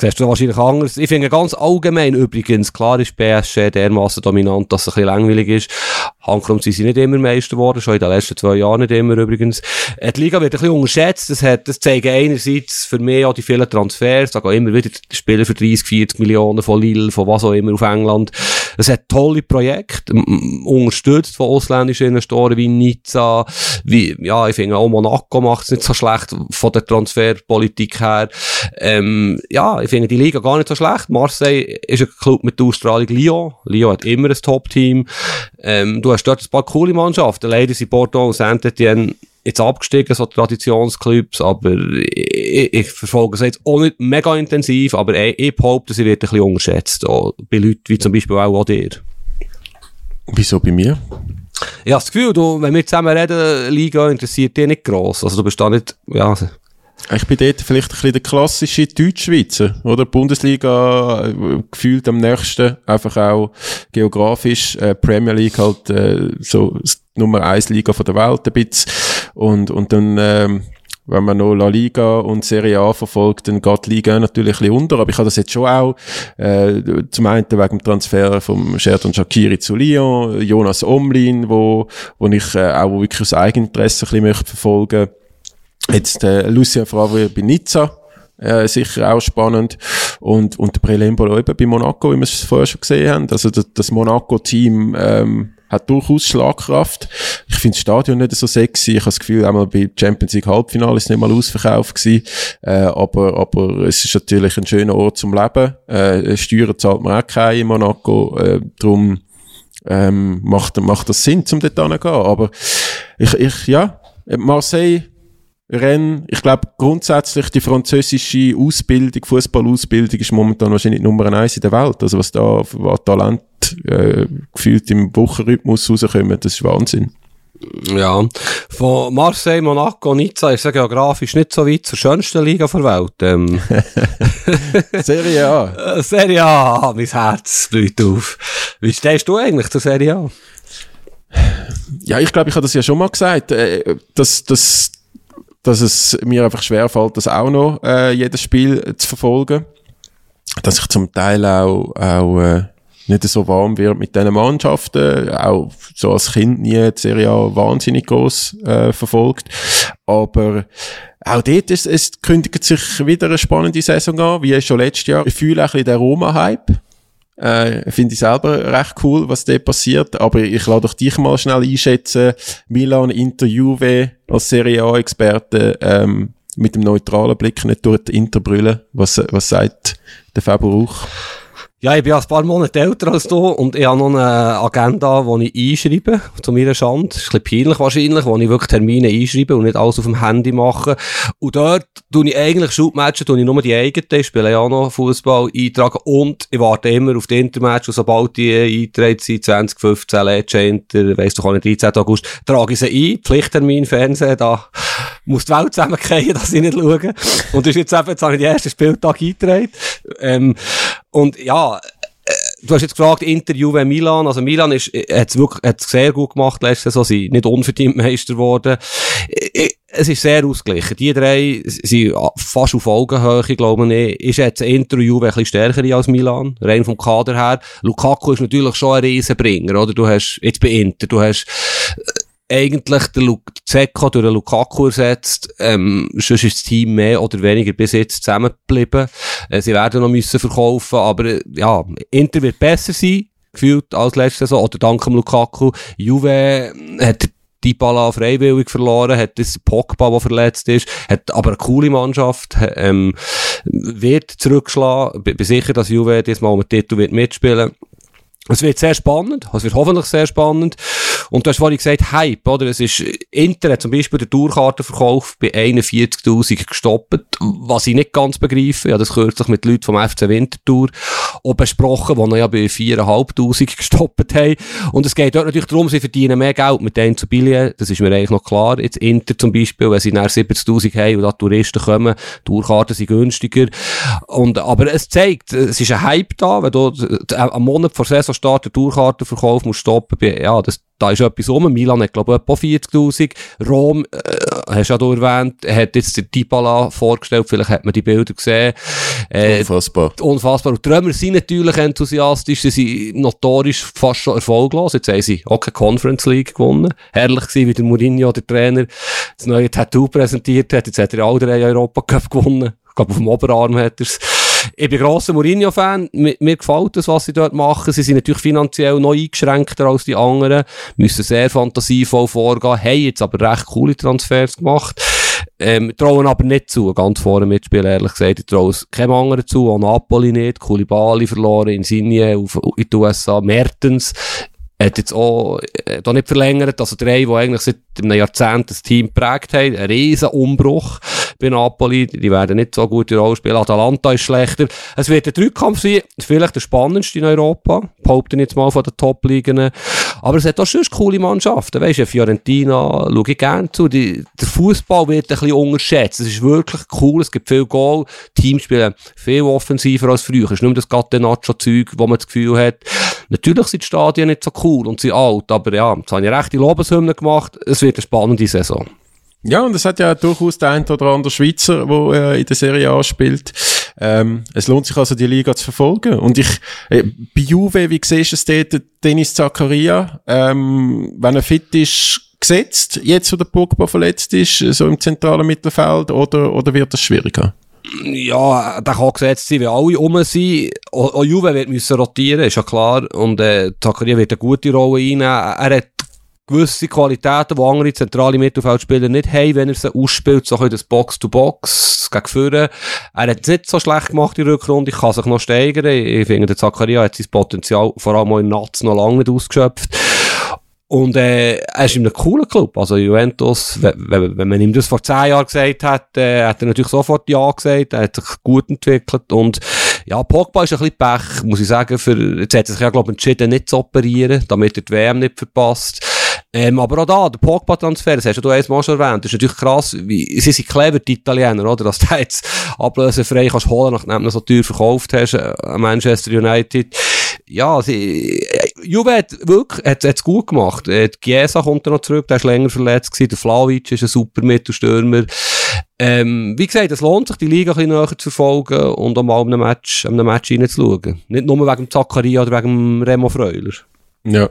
siehst du wahrscheinlich anders. Ich finde ganz allgemein übrigens, klar ist PSG dermaßen dominant, dass es ein bisschen langweilig ist. Handkrumm sind sie nicht immer Meister geworden, schon in den letzten zwei Jahren nicht immer übrigens. Äh, die Liga wird ein bisschen unterschätzt, das, hat, das zeigen einerseits für mich auch die vielen Transfers, da gehen immer wieder Spieler für 30, 40 Millionen von Lille, von was auch immer auf England. Es hat tolle Projekte, unterstützt von ausländischen Investoren wie Nizza, wie, ja, ich finde auch Monaco macht es nicht so schlecht von der Transferpolitik her. Ähm, ja, ich finde die Liga gar nicht so schlecht. Marseille ist ein Club mit der Ausstrahlung Lyon. Lyon hat immer ein Top-Team. Ähm, du hast dort ein paar coole Mannschaften. Leider sind Porto und Saint-Etienne jetzt abgestiegen, so Traditionsclubs, aber ich, ich verfolge es jetzt auch nicht mega intensiv, aber ich, ich behaupte, sie wird ein bisschen unterschätzt, auch bei Leuten wie zum Beispiel auch, auch dir. Wieso bei mir? Ich habe das Gefühl, du, wenn wir zusammen reden, Liga interessiert dich nicht gross. Also du bist da nicht, ja, ich bin dort vielleicht ein bisschen der klassische Deutschschweizer, oder? Bundesliga äh, gefühlt am nächsten, einfach auch geografisch, äh, Premier League halt äh, so Nummer 1 Liga von der Welt ein bisschen. Und, und dann, ähm, wenn man noch La Liga und Serie A verfolgt, dann geht die Liga natürlich ein bisschen unter. Aber ich habe das jetzt schon auch, äh, zum einen wegen dem Transfer vom Sheridan Shakiri zu Lyon, Jonas Omlin, wo, wo ich äh, auch wirklich aus Eigeninteresse ein bisschen möchte verfolgen Jetzt äh, Lucien Favre bei Nizza, äh, sicher auch spannend. Und, und der Brelembolo eben bei Monaco, wie wir es vorher schon gesehen haben. Also das, das Monaco-Team ähm, hat durchaus Schlagkraft. Ich finde das Stadion nicht so sexy. Ich habe das Gefühl, einmal bei Champions League Halbfinale ist nicht mal ausverkauft gewesen. Äh, aber, aber es ist natürlich ein schöner Ort zum Leben. Äh, Steuern zahlt man auch keine in Monaco. Äh, darum ähm, macht, macht das Sinn, zum dort hinzugehen. Aber ich, ich, ja, Marseille Rennes, ich glaube grundsätzlich die französische Ausbildung, Fußballausbildung ist momentan wahrscheinlich Nummer eins in der Welt. Also was da was Talent äh, gefühlt im Wochenrhythmus rauskommt, das ist Wahnsinn. Ja, von Marseille, Monaco, Nizza ist ja geografisch nicht so weit zur schönsten Liga der Welt. Ähm. *laughs* Serie A. Äh, Serie A, mein Herz blüht auf. Wie stehst du eigentlich zur Serie A? ja, ich glaube, ich habe das ja schon mal gesagt, äh, dass, dass, dass es mir einfach schwerfällt, das auch noch äh, jedes Spiel zu verfolgen. Dass ich zum Teil auch, auch äh, nicht so warm wird mit diesen Mannschaften, auch so als Kind nie die Serie A wahnsinnig groß äh, verfolgt. Aber auch dort ist, es kündigt sich wieder eine spannende Saison an, wie schon letztes Jahr. Ich fühle ein bisschen den Roma-Hype. Äh, Finde ich selber recht cool, was dort passiert. Aber ich lade doch dich mal schnell einschätzen. Milan, Inter, als Serie A-Experte ähm, mit dem neutralen Blick, nicht durch die Interbrille. Was, was sagt der Fabio Rauch? Ja, ich bin ein paar Monate älter als du und ich habe noch eine Agenda, die ich einschreibe, zu meiner Schande. Das ist ein bisschen peinlich wahrscheinlich, wo ich wirklich Termine einschreibe und nicht alles auf dem Handy mache. Und dort tue ich eigentlich Shootmatches, tue ich nur die eigenen, spiele ja noch Fußball eintragen und ich warte immer auf die Intermatch und sobald die eingetragen sind, 2015, Legend, weiss doch auch nicht, 13. August, trage ich sie ein, Pflichttermin, Fernsehen, da muss die Welt zusammenkehren, *laughs* dass ich nicht schaue. Und das ist jetzt eben, jetzt habe ich den ersten Spieltag eingetragen. Ähm, und ja, äh, du hast jetzt gefragt, Inter, Juve, Milan. Also Milan ist, äh, hat's wirklich, hat's sehr gut gemacht letzte Saison. Sie nicht unverdient Meister geworden. Äh, es ist sehr ausgeglichen. Die drei sind fast auf Augenhöhe, glaube ich. Ist jetzt Inter und Juve ein bisschen stärker als Milan. Rein vom Kader her. Lukaku ist natürlich schon ein Riesenbringer, oder? Du hast, jetzt bei Inter, du hast, eigentlich der Lu Zeko durch den Lukaku ersetzt. Ähm, sonst ist das Team mehr oder weniger bis jetzt zusammengeblieben. Äh, sie werden noch müssen verkaufen, aber äh, ja, Inter wird besser sein, gefühlt als letzte Saison, oder dank dem Lukaku. Juve hat Dybala freiwillig verloren, hat das Pogba, der verletzt ist, hat aber eine coole Mannschaft, ähm, wird zurückschlagen, bin sicher, dass Juve diesmal mit Titel wird mitspielen es wird sehr spannend, es wird hoffentlich sehr spannend. Und du hast vorhin gesagt, Hype, oder? Es ist, Inter hat zum Beispiel den Tourkartenverkauf bei 41.000 gestoppt, was ich nicht ganz begreife. Ich habe das kürzlich mit Leuten vom FC Winterthur auch besprochen, die ja bei 4.500 gestoppt haben. Und es geht dort natürlich darum, sie verdienen mehr Geld mit denen zu Billion. Das ist mir eigentlich noch klar. Jetzt Inter zum Beispiel, wenn sie nach 70.000 haben und da Touristen kommen, Tourkarten sind günstiger. Und, aber es zeigt, es ist ein Hype da, wenn du am Monat vor Saison Start den Tourkartenverkauf musst stoppen, ja, das, da ist etwas um. Milan hat, glaube ich, etwa 40.000. Rom, äh, hast du ja erwähnt, hat jetzt den Dybala vorgestellt, vielleicht hat man die Bilder gesehen. Äh, unfassbar. Unfassbar. Und die Römer sind natürlich enthusiastisch, sie sind notorisch fast schon erfolglos. Jetzt haben sie auch keine Conference League gewonnen. Herrlich gewesen, wie der Mourinho, der Trainer, das neue Tattoo präsentiert hat. Jetzt hat er alle drei Europa Cup gewonnen. Ich glaube, auf dem Oberarm hat er es ich bin grosser Mourinho-Fan. Mir, mir, gefällt das, was sie dort machen. Sie sind natürlich finanziell noch eingeschränkter als die anderen, müssen sehr fantasievoll vorgehen, haben jetzt aber recht coole Transfers gemacht. Ähm, trauen aber nicht zu, ganz vorne mitspielen, ehrlich gesagt. Ich traue es keinem anderen zu, auch Napoli nicht. Koulibaly verloren, Insigne auf, in die USA, Mertens hat jetzt auch äh, da nicht verlängert. Also drei, die eigentlich seit einem Jahrzehnt das Team geprägt haben. Ein riesen Umbruch bei Napoli. Die werden nicht so gute Rolle spielen. Atalanta ist schlechter. Es wird ein Drückkampf sein. Vielleicht der spannendste in Europa. Behaupte ich jetzt mal von den Top-Ligen. Aber es hat auch schon coole Mannschaften. Weisst du, Fiorentina schaue ich gerne zu. Die, der Fußball wird ein bisschen unterschätzt. Es ist wirklich cool. Es gibt viel Goal. Teams spielen viel offensiver als früher. Es ist nicht mehr das Gattenacho-Zeug, wo man das Gefühl hat. Natürlich sind die Stadien nicht so cool und sind alt. Aber ja, jetzt habe ich rechte Lobeshymne gemacht. Es wird eine spannende Saison. Ja, und es hat ja durchaus der ein oder andere Schweizer, der äh, in der Serie A spielt. Ähm, es lohnt sich also, die Liga zu verfolgen. Und ich, äh, bei Juve, wie siehst du es dort, Dennis Zakaria, ähm, wenn er fit ist, gesetzt, jetzt wo der Pogba verletzt ist, so im zentralen Mittelfeld, oder, oder wird das schwieriger? Ja, der kann gesetzt sein, wie alle um sind. Auch, auch Juve wird müssen rotieren, ist ja klar. Und äh, Zakaria wird eine gute Rolle einnehmen. Er hat gewisse Qualitäten, die andere zentrale Mittelfeldspieler nicht haben, wenn er sie ausspielt, so ein das Box-to-Box gegen Führen. Er hat es nicht so schlecht gemacht in der Rückrunde, ich kann sich noch steigern. Ich finde, der Zakaria hat sein Potenzial vor allem auch in Nats noch lange nicht ausgeschöpft. Und äh, er ist in einem coolen Club. Also Juventus, wenn, wenn man ihm das vor zehn Jahren gesagt hat, äh, hat er natürlich sofort Ja gesagt. Er hat sich gut entwickelt. Und ja, Pogba ist ein bisschen Pech, muss ich sagen. Für, jetzt hat er sich ja, glaube ich, entschieden, nicht zu operieren, damit er die WM nicht verpasst. Ähm, aber auch da, der Pogba-Transfer, das hast du einmal schon erwähnt, das ist natürlich krass, wie, sie sind clever, die Italiener, oder? Dass du jetzt ablösefrei kannst holen, nachdem du so teuer verkauft hast, äh, Manchester United. Ja, sie, Juve hat wirklich, hat, gut gemacht. Äh, Chiesa kommt noch zurück, der ist länger verletzt gewesen. Der Flavic ist ein super Mittelstürmer. Ähm, wie gesagt, es lohnt sich, die Liga ein bisschen näher zu verfolgen und auch mal einem Match, Match reinzuschauen. Nicht nur wegen Zakaria oder wegen Remo Freuler. Ja.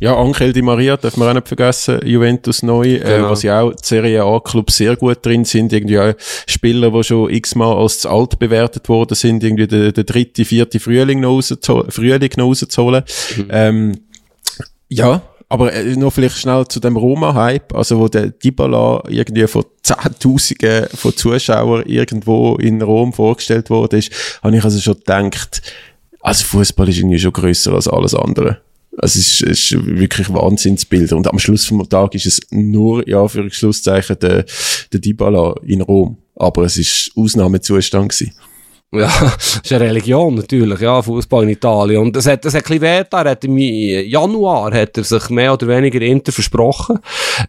Ja, Angel Di Maria darf man auch nicht vergessen, Juventus neu, äh, Genau. was ja auch die Serie A-Clubs sehr gut drin sind, irgendwie auch Spieler, die schon x-mal als zu alt bewertet worden sind, irgendwie der, der dritte, vierte Frühling noch rauszuholen, Frühling noch rauszuholen. Ähm, ja, aber äh, noch vielleicht schnell zu dem Roma-Hype, also wo der Dybala irgendwie von Zehntausenden von Zuschauern irgendwo in Rom vorgestellt worden ist, habe ich also schon gedacht, also Fußball ist irgendwie schon grösser als alles andere. Also es ist, es ist wirklich Wahnsinnsbilder. Und am Schluss vom Tag ist es nur, ja, für Schlusszeichen, der, der Dybala in Rom. Aber es ist Ausnahmezustand gewesen. Ja, *laughs* das ist eine Religion natürlich, ja, Fußball in Italien. Und das hat, das hat ein bisschen weh getan. Er hat im Januar hat er sich mehr oder weniger Inter versprochen.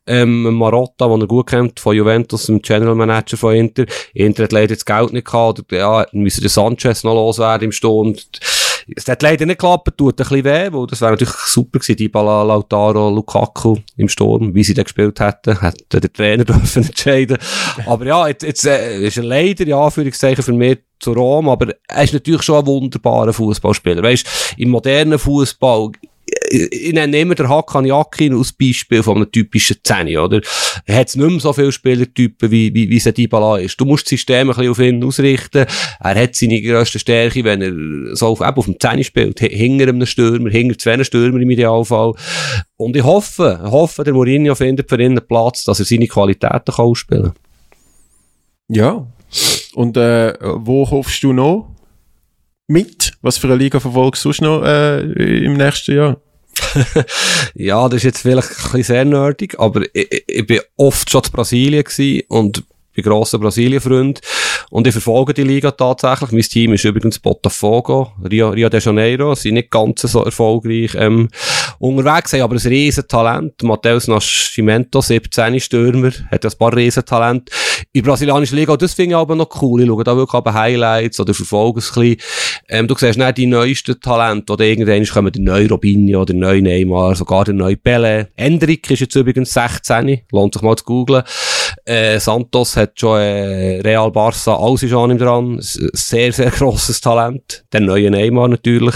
Ähm, Marotta, den er gut kennt, von Juventus, dem General Manager von Inter. Inter hat leider das Geld nicht gehabt. Ja, müssen den Sanchez noch loswerden im Sturm. Es hat leider nicht geklappt, tut ein bisschen weh, weil das wäre natürlich super gewesen, Dybala, Lautaro, Lukaku im Sturm, wie sie da gespielt hätten, hätte der Trainer *laughs* dürfen entscheiden. Aber ja, jetzt, jetzt äh, ist er leider, ja, Anführungszeichen für mich zu Rom, aber er ist natürlich schon ein wunderbarer Fußballspieler. Weißt, im modernen Fußball, ich immer den Hakan Yakin als Beispiel von einem typischen Zehni, oder? Er hat nicht mehr so viele Spielertypen, wie, wie, wie Dybala ist. Du musst das System ein bisschen auf ihn ausrichten. Er hat seine grösste Stärke, wenn er so auf, eben auf dem Zehni spielt. Hinter einem Stürmer, hinter zwei Stürmer im Idealfall. Und ich hoffe, hoffe, der Mourinho findet für ihn einen Platz, dass er seine Qualitäten kann ausspielen kann. Ja. Und äh, wo hoffst du noch mit? Was für eine Liga verfolgst du noch äh, im nächsten Jahr? *laughs* Ja, das ist jetzt vielleicht ein bisschen sehr nerdig, aber ich, ich, bin oft schon in Brasilien gewesen und bin grosser Brasilien-Freund. Und ich verfolge die Liga tatsächlich. Mein Team ist übrigens Botafogo, Rio, Rio de Janeiro. Sie sind nicht ganz so erfolgreich ähm, unterwegs, haben aber ein riesen Talent. Matheus Nascimento, 17 Stürmer, hat ein paar riesen Talent. In der brasilianischen Liga, das finde ich aber noch cool. Ich schaue da wirklich aber Highlights oder verfolge es ein bisschen. Ähm, du siehst nicht die neuesten Talente, oder irgendwann kommen der neue Robinho, der neue Neymar, sogar der neue Pele. Endrick ist jetzt übrigens 16, lohnt sich mal zu googlen. Äh, Santos hat schon äh, Real Barca, alles ist an ihm dran. Sehr, sehr *laughs* grosses Talent. Der neue Neymar natürlich.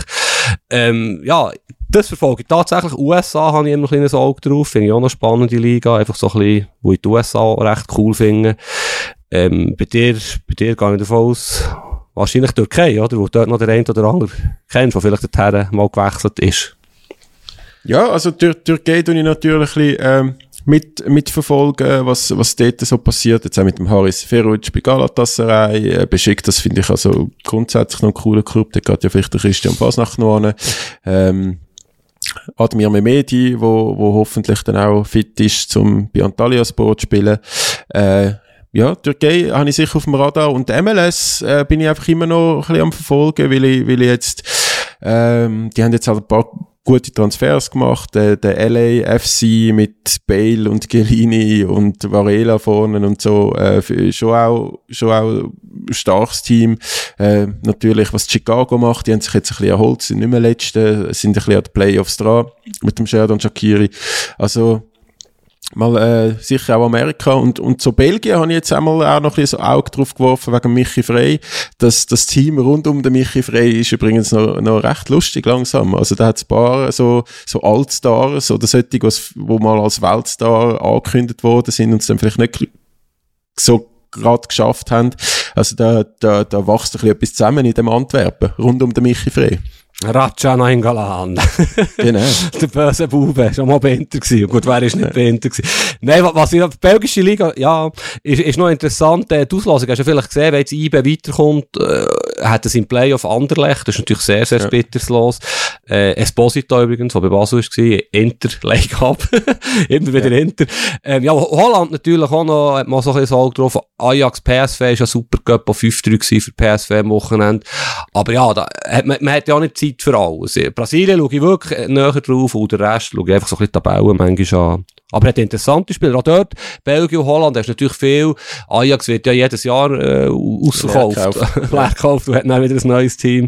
Ähm, ja, das verfolge ich tatsächlich. USA habe ich immer ein kleines Auge drauf. Finde ich auch eine spannende Liga. Einfach so ein bisschen, wo ich die USA recht cool finde. Ähm, bei dir, bei dir gehe ich davon aus, wahrscheinlich Türkei, oder? Wo dort noch der eine oder andere kennst, der vielleicht dorthin mal gewechselt ist. Ja, also Tür Türkei tue ich natürlich ein bisschen, ähm, mit, mitverfolgen, was, was dort so passiert. Jetzt auch mit dem Haris Feruc bei Galatasaray. Äh, beschickt, das finde ich also grundsätzlich noch ein cooler Club. Da geht ja vielleicht der Christian Fasnacht noch an. Ähm, Admir Mehmedi, wo, wo hoffentlich dann auch fit ist, zum bei Antalya Sport spielen. Äh, ja, Türkei habe ich sicher auf dem Radar und MLS äh, bin ich einfach immer noch ein bisschen am verfolgen, weil ich, weil ich jetzt, ähm, die haben jetzt halt ein paar gute Transfers gemacht, der, der LA FC mit Bale und Gelini und Varela vorne und so, äh, schon auch, schon auch ein starkes Team. Äh, natürlich, was Chicago macht, die haben sich jetzt ein bisschen erholt, sind nicht mehr Letzte, sind ein bisschen an den Playoffs dran mit dem Sheridan Shakiri. Also, mal äh, sicher auch Amerika und und so Belgien habe ich jetzt einmal auch noch ein bisschen so Auge drauf geworfen wegen Michi Frey. Das das Team rund um den Michi Frey ist übrigens noch, noch recht lustig langsam. Also da hat es ein paar so so Altstars oder solche, was- wo mal als Weltstar angekündigt worden sind und es dann vielleicht nicht so gerade geschafft haben. Also da, da, da wächst ein bisschen etwas zusammen in dem Antwerpen, rund um den Michi Frey. Raja Nainggolan. *laughs* Genau. *laughs* der böse Bube, schon mal bei Inter gewesen. Gut, wer ist nicht bei Inter gewesen? Nein, wa- was in der belgischen Liga, ja, ist, ist noch interessant, äh, die Auslosung, hast du ja vielleicht gesehen, wenn jetzt IBE weiterkommt, äh, hat es im Playoff Anderlecht, das ist natürlich sehr, sehr Ja. bitters los. Äh, Esposito übrigens, der bei Basel war, Inter, *laughs* Lake Up, immer wieder Inter. Ähm, ja, Holland natürlich auch noch, hat man so ein bisschen Auge drauf, Ajax, PSV ist ja super Cup auf 5-3 gewesen für PSV am Wochenende. Aber ja, da hat man, man hat ja auch nicht Zeit für alles. Brasilien schaue ich wirklich äh, näher drauf und den Rest schaue ich einfach so ein bisschen Tabellen manchmal an. Aber er hat interessante Spieler. Auch dort, Belgien und Holland, hast natürlich viel. Ajax wird ja jedes Jahr äh, ausverkauft. *laughs* Leer gekauft. Und hat dann wieder ein neues Team.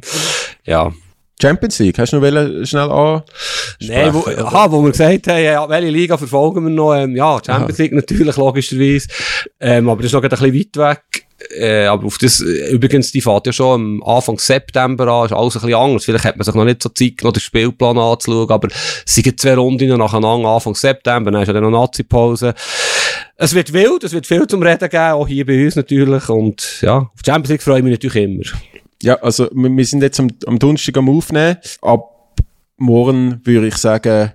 Ja. Champions League, hast du noch schnell an? Nein, wo, aha, wo wir gesagt haben, ja, welche Liga verfolgen wir noch? Ähm, ja, Champions League natürlich, logischerweise. Ähm, aber das ist noch ein bisschen weit weg. Äh, aber auf das, übrigens, die fährt ja schon am Anfang September an, ist alles ein bisschen anders. Vielleicht hat man sich noch nicht so Zeit genommen, den Spielplan anzuschauen, aber es sind zwei Runden nacheinander Anfang September, dann ist ja dann noch Nazi-Pause. Es wird wild, es wird viel zum Reden geben, auch hier bei uns natürlich. Und ja, auf die Champions League freue ich mich natürlich immer. Ja, also wir, wir sind jetzt am, am Donnerstag am Aufnehmen. Ab morgen würde ich sagen,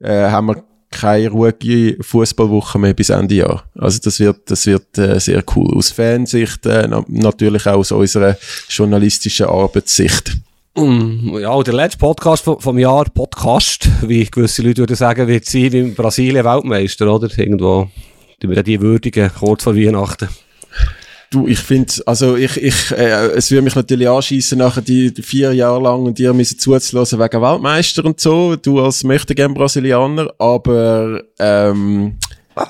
äh, haben wir keine ruhige Fußballwoche mehr bis Ende Jahr. Also das wird, das wird äh, sehr cool. Aus Fansicht, äh, na, natürlich auch aus unserer journalistischen Arbeitssicht. Mm, ja, der letzte Podcast vom, Jahr, Podcast, wie gewisse Leute würden sagen, wird sein wie Brasilien Weltmeister, oder? Irgendwo, die wir die würdigen, kurz vor Weihnachten. Du, ich finde, also ich, ich, äh, es würde mich natürlich anschießen, nachher die, die vier Jahre lang und dir müssen zuzulassen wegen Weltmeister und so, du als möchte gern Brasilianer, aber ähm,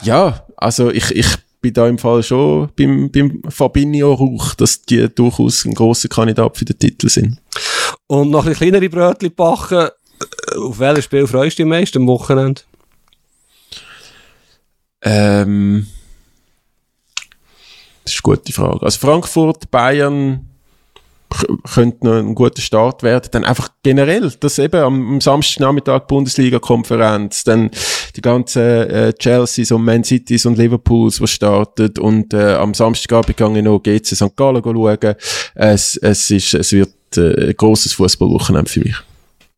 ja, also ich, ich bin da im Fall schon beim, beim Fabinho Rauch, dass die durchaus ein grosser Kandidat für den Titel sind. Und noch ein kleinere Brötchen backen, auf welches Spiel freust du dich am meisten am Wochenende? Ähm, das ist eine gute Frage. Also Frankfurt, Bayern könnte noch ein guter Start werden. Dann einfach generell, das eben am, am Samstagnachmittag Bundesliga-Konferenz, dann die ganzen äh, Chelseas und Man Cities und Liverpools, die startet und äh, am Samstagabend gehe ich noch GC St. Gallen schauen. Es, es, ist, es wird äh, ein grosses Fußballwochenende für mich.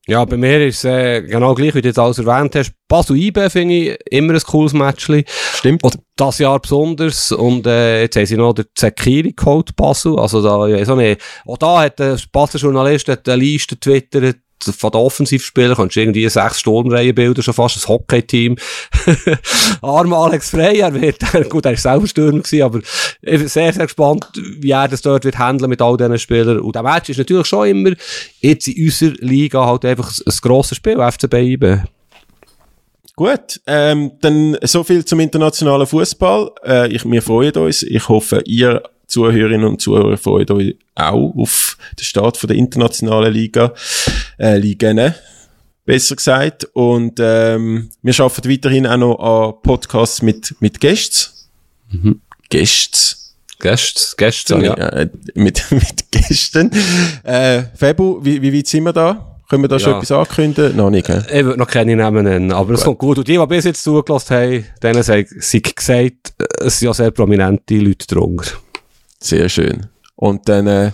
Ja, bei mir ist es äh, genau gleich, wie du jetzt alles erwähnt hast. Basel IB finde ich immer ein cooles Matchli. Stimmt. Und das Jahr besonders. Und äh, jetzt haben sie noch den Zekiri geholt, Basel. Also da, ja, so eine, auch da hat der Basel Journalist eine Liste getwittert, von den Offensivspielern kannst du irgendwie sechs Sturmreihen bilden, schon fast ein Hockey-Team. *laughs* Arm Alex Frey, er wird, *laughs* gut, er ist selber Stürmer gewesen, aber ich bin sehr, sehr gespannt, wie er das dort wird handeln mit all diesen Spielern. Und der Match ist natürlich schon immer, jetzt in unserer Liga halt einfach ein, ein grosses Spiel, FCB IB. Gut, ähm, dann so viel zum internationalen Fußball. Äh, ich, wir freuen uns. Ich hoffe, ihr Zuhörerinnen und Zuhörer freuen euch auch auf den Start von der internationalen Liga, äh, Ligen, besser gesagt. Und ähm, wir arbeiten weiterhin auch noch an Podcasts mit, mit Gästen. Mhm. Gästen. Gäste, Gäste, ja. Äh, mit, *laughs* mit Gästen. Äh, Febu, wie, wie weit sind wir da? Können wir da schon Ja. etwas ankündigen? Noch nicht, gell? Ich würde noch keine Namen nennen, aber es kommt gut. Und die, die bis jetzt zugelassen haben, denen sei, sei gesagt, es sind ja sehr prominente Leute drunter. Sehr schön. Und dann äh,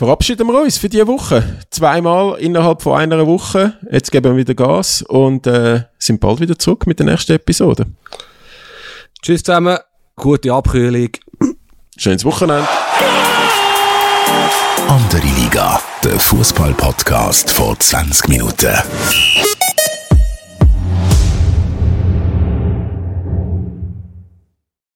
verabschieden wir uns für diese Woche. Zweimal innerhalb von einer Woche. Jetzt geben wir wieder Gas und äh, sind bald wieder zurück mit der nächsten Episode. Tschüss zusammen, gute Abkühlung. Schönes Wochenende. Andere Liga, der Fußball-Podcast vor 20 Minuten.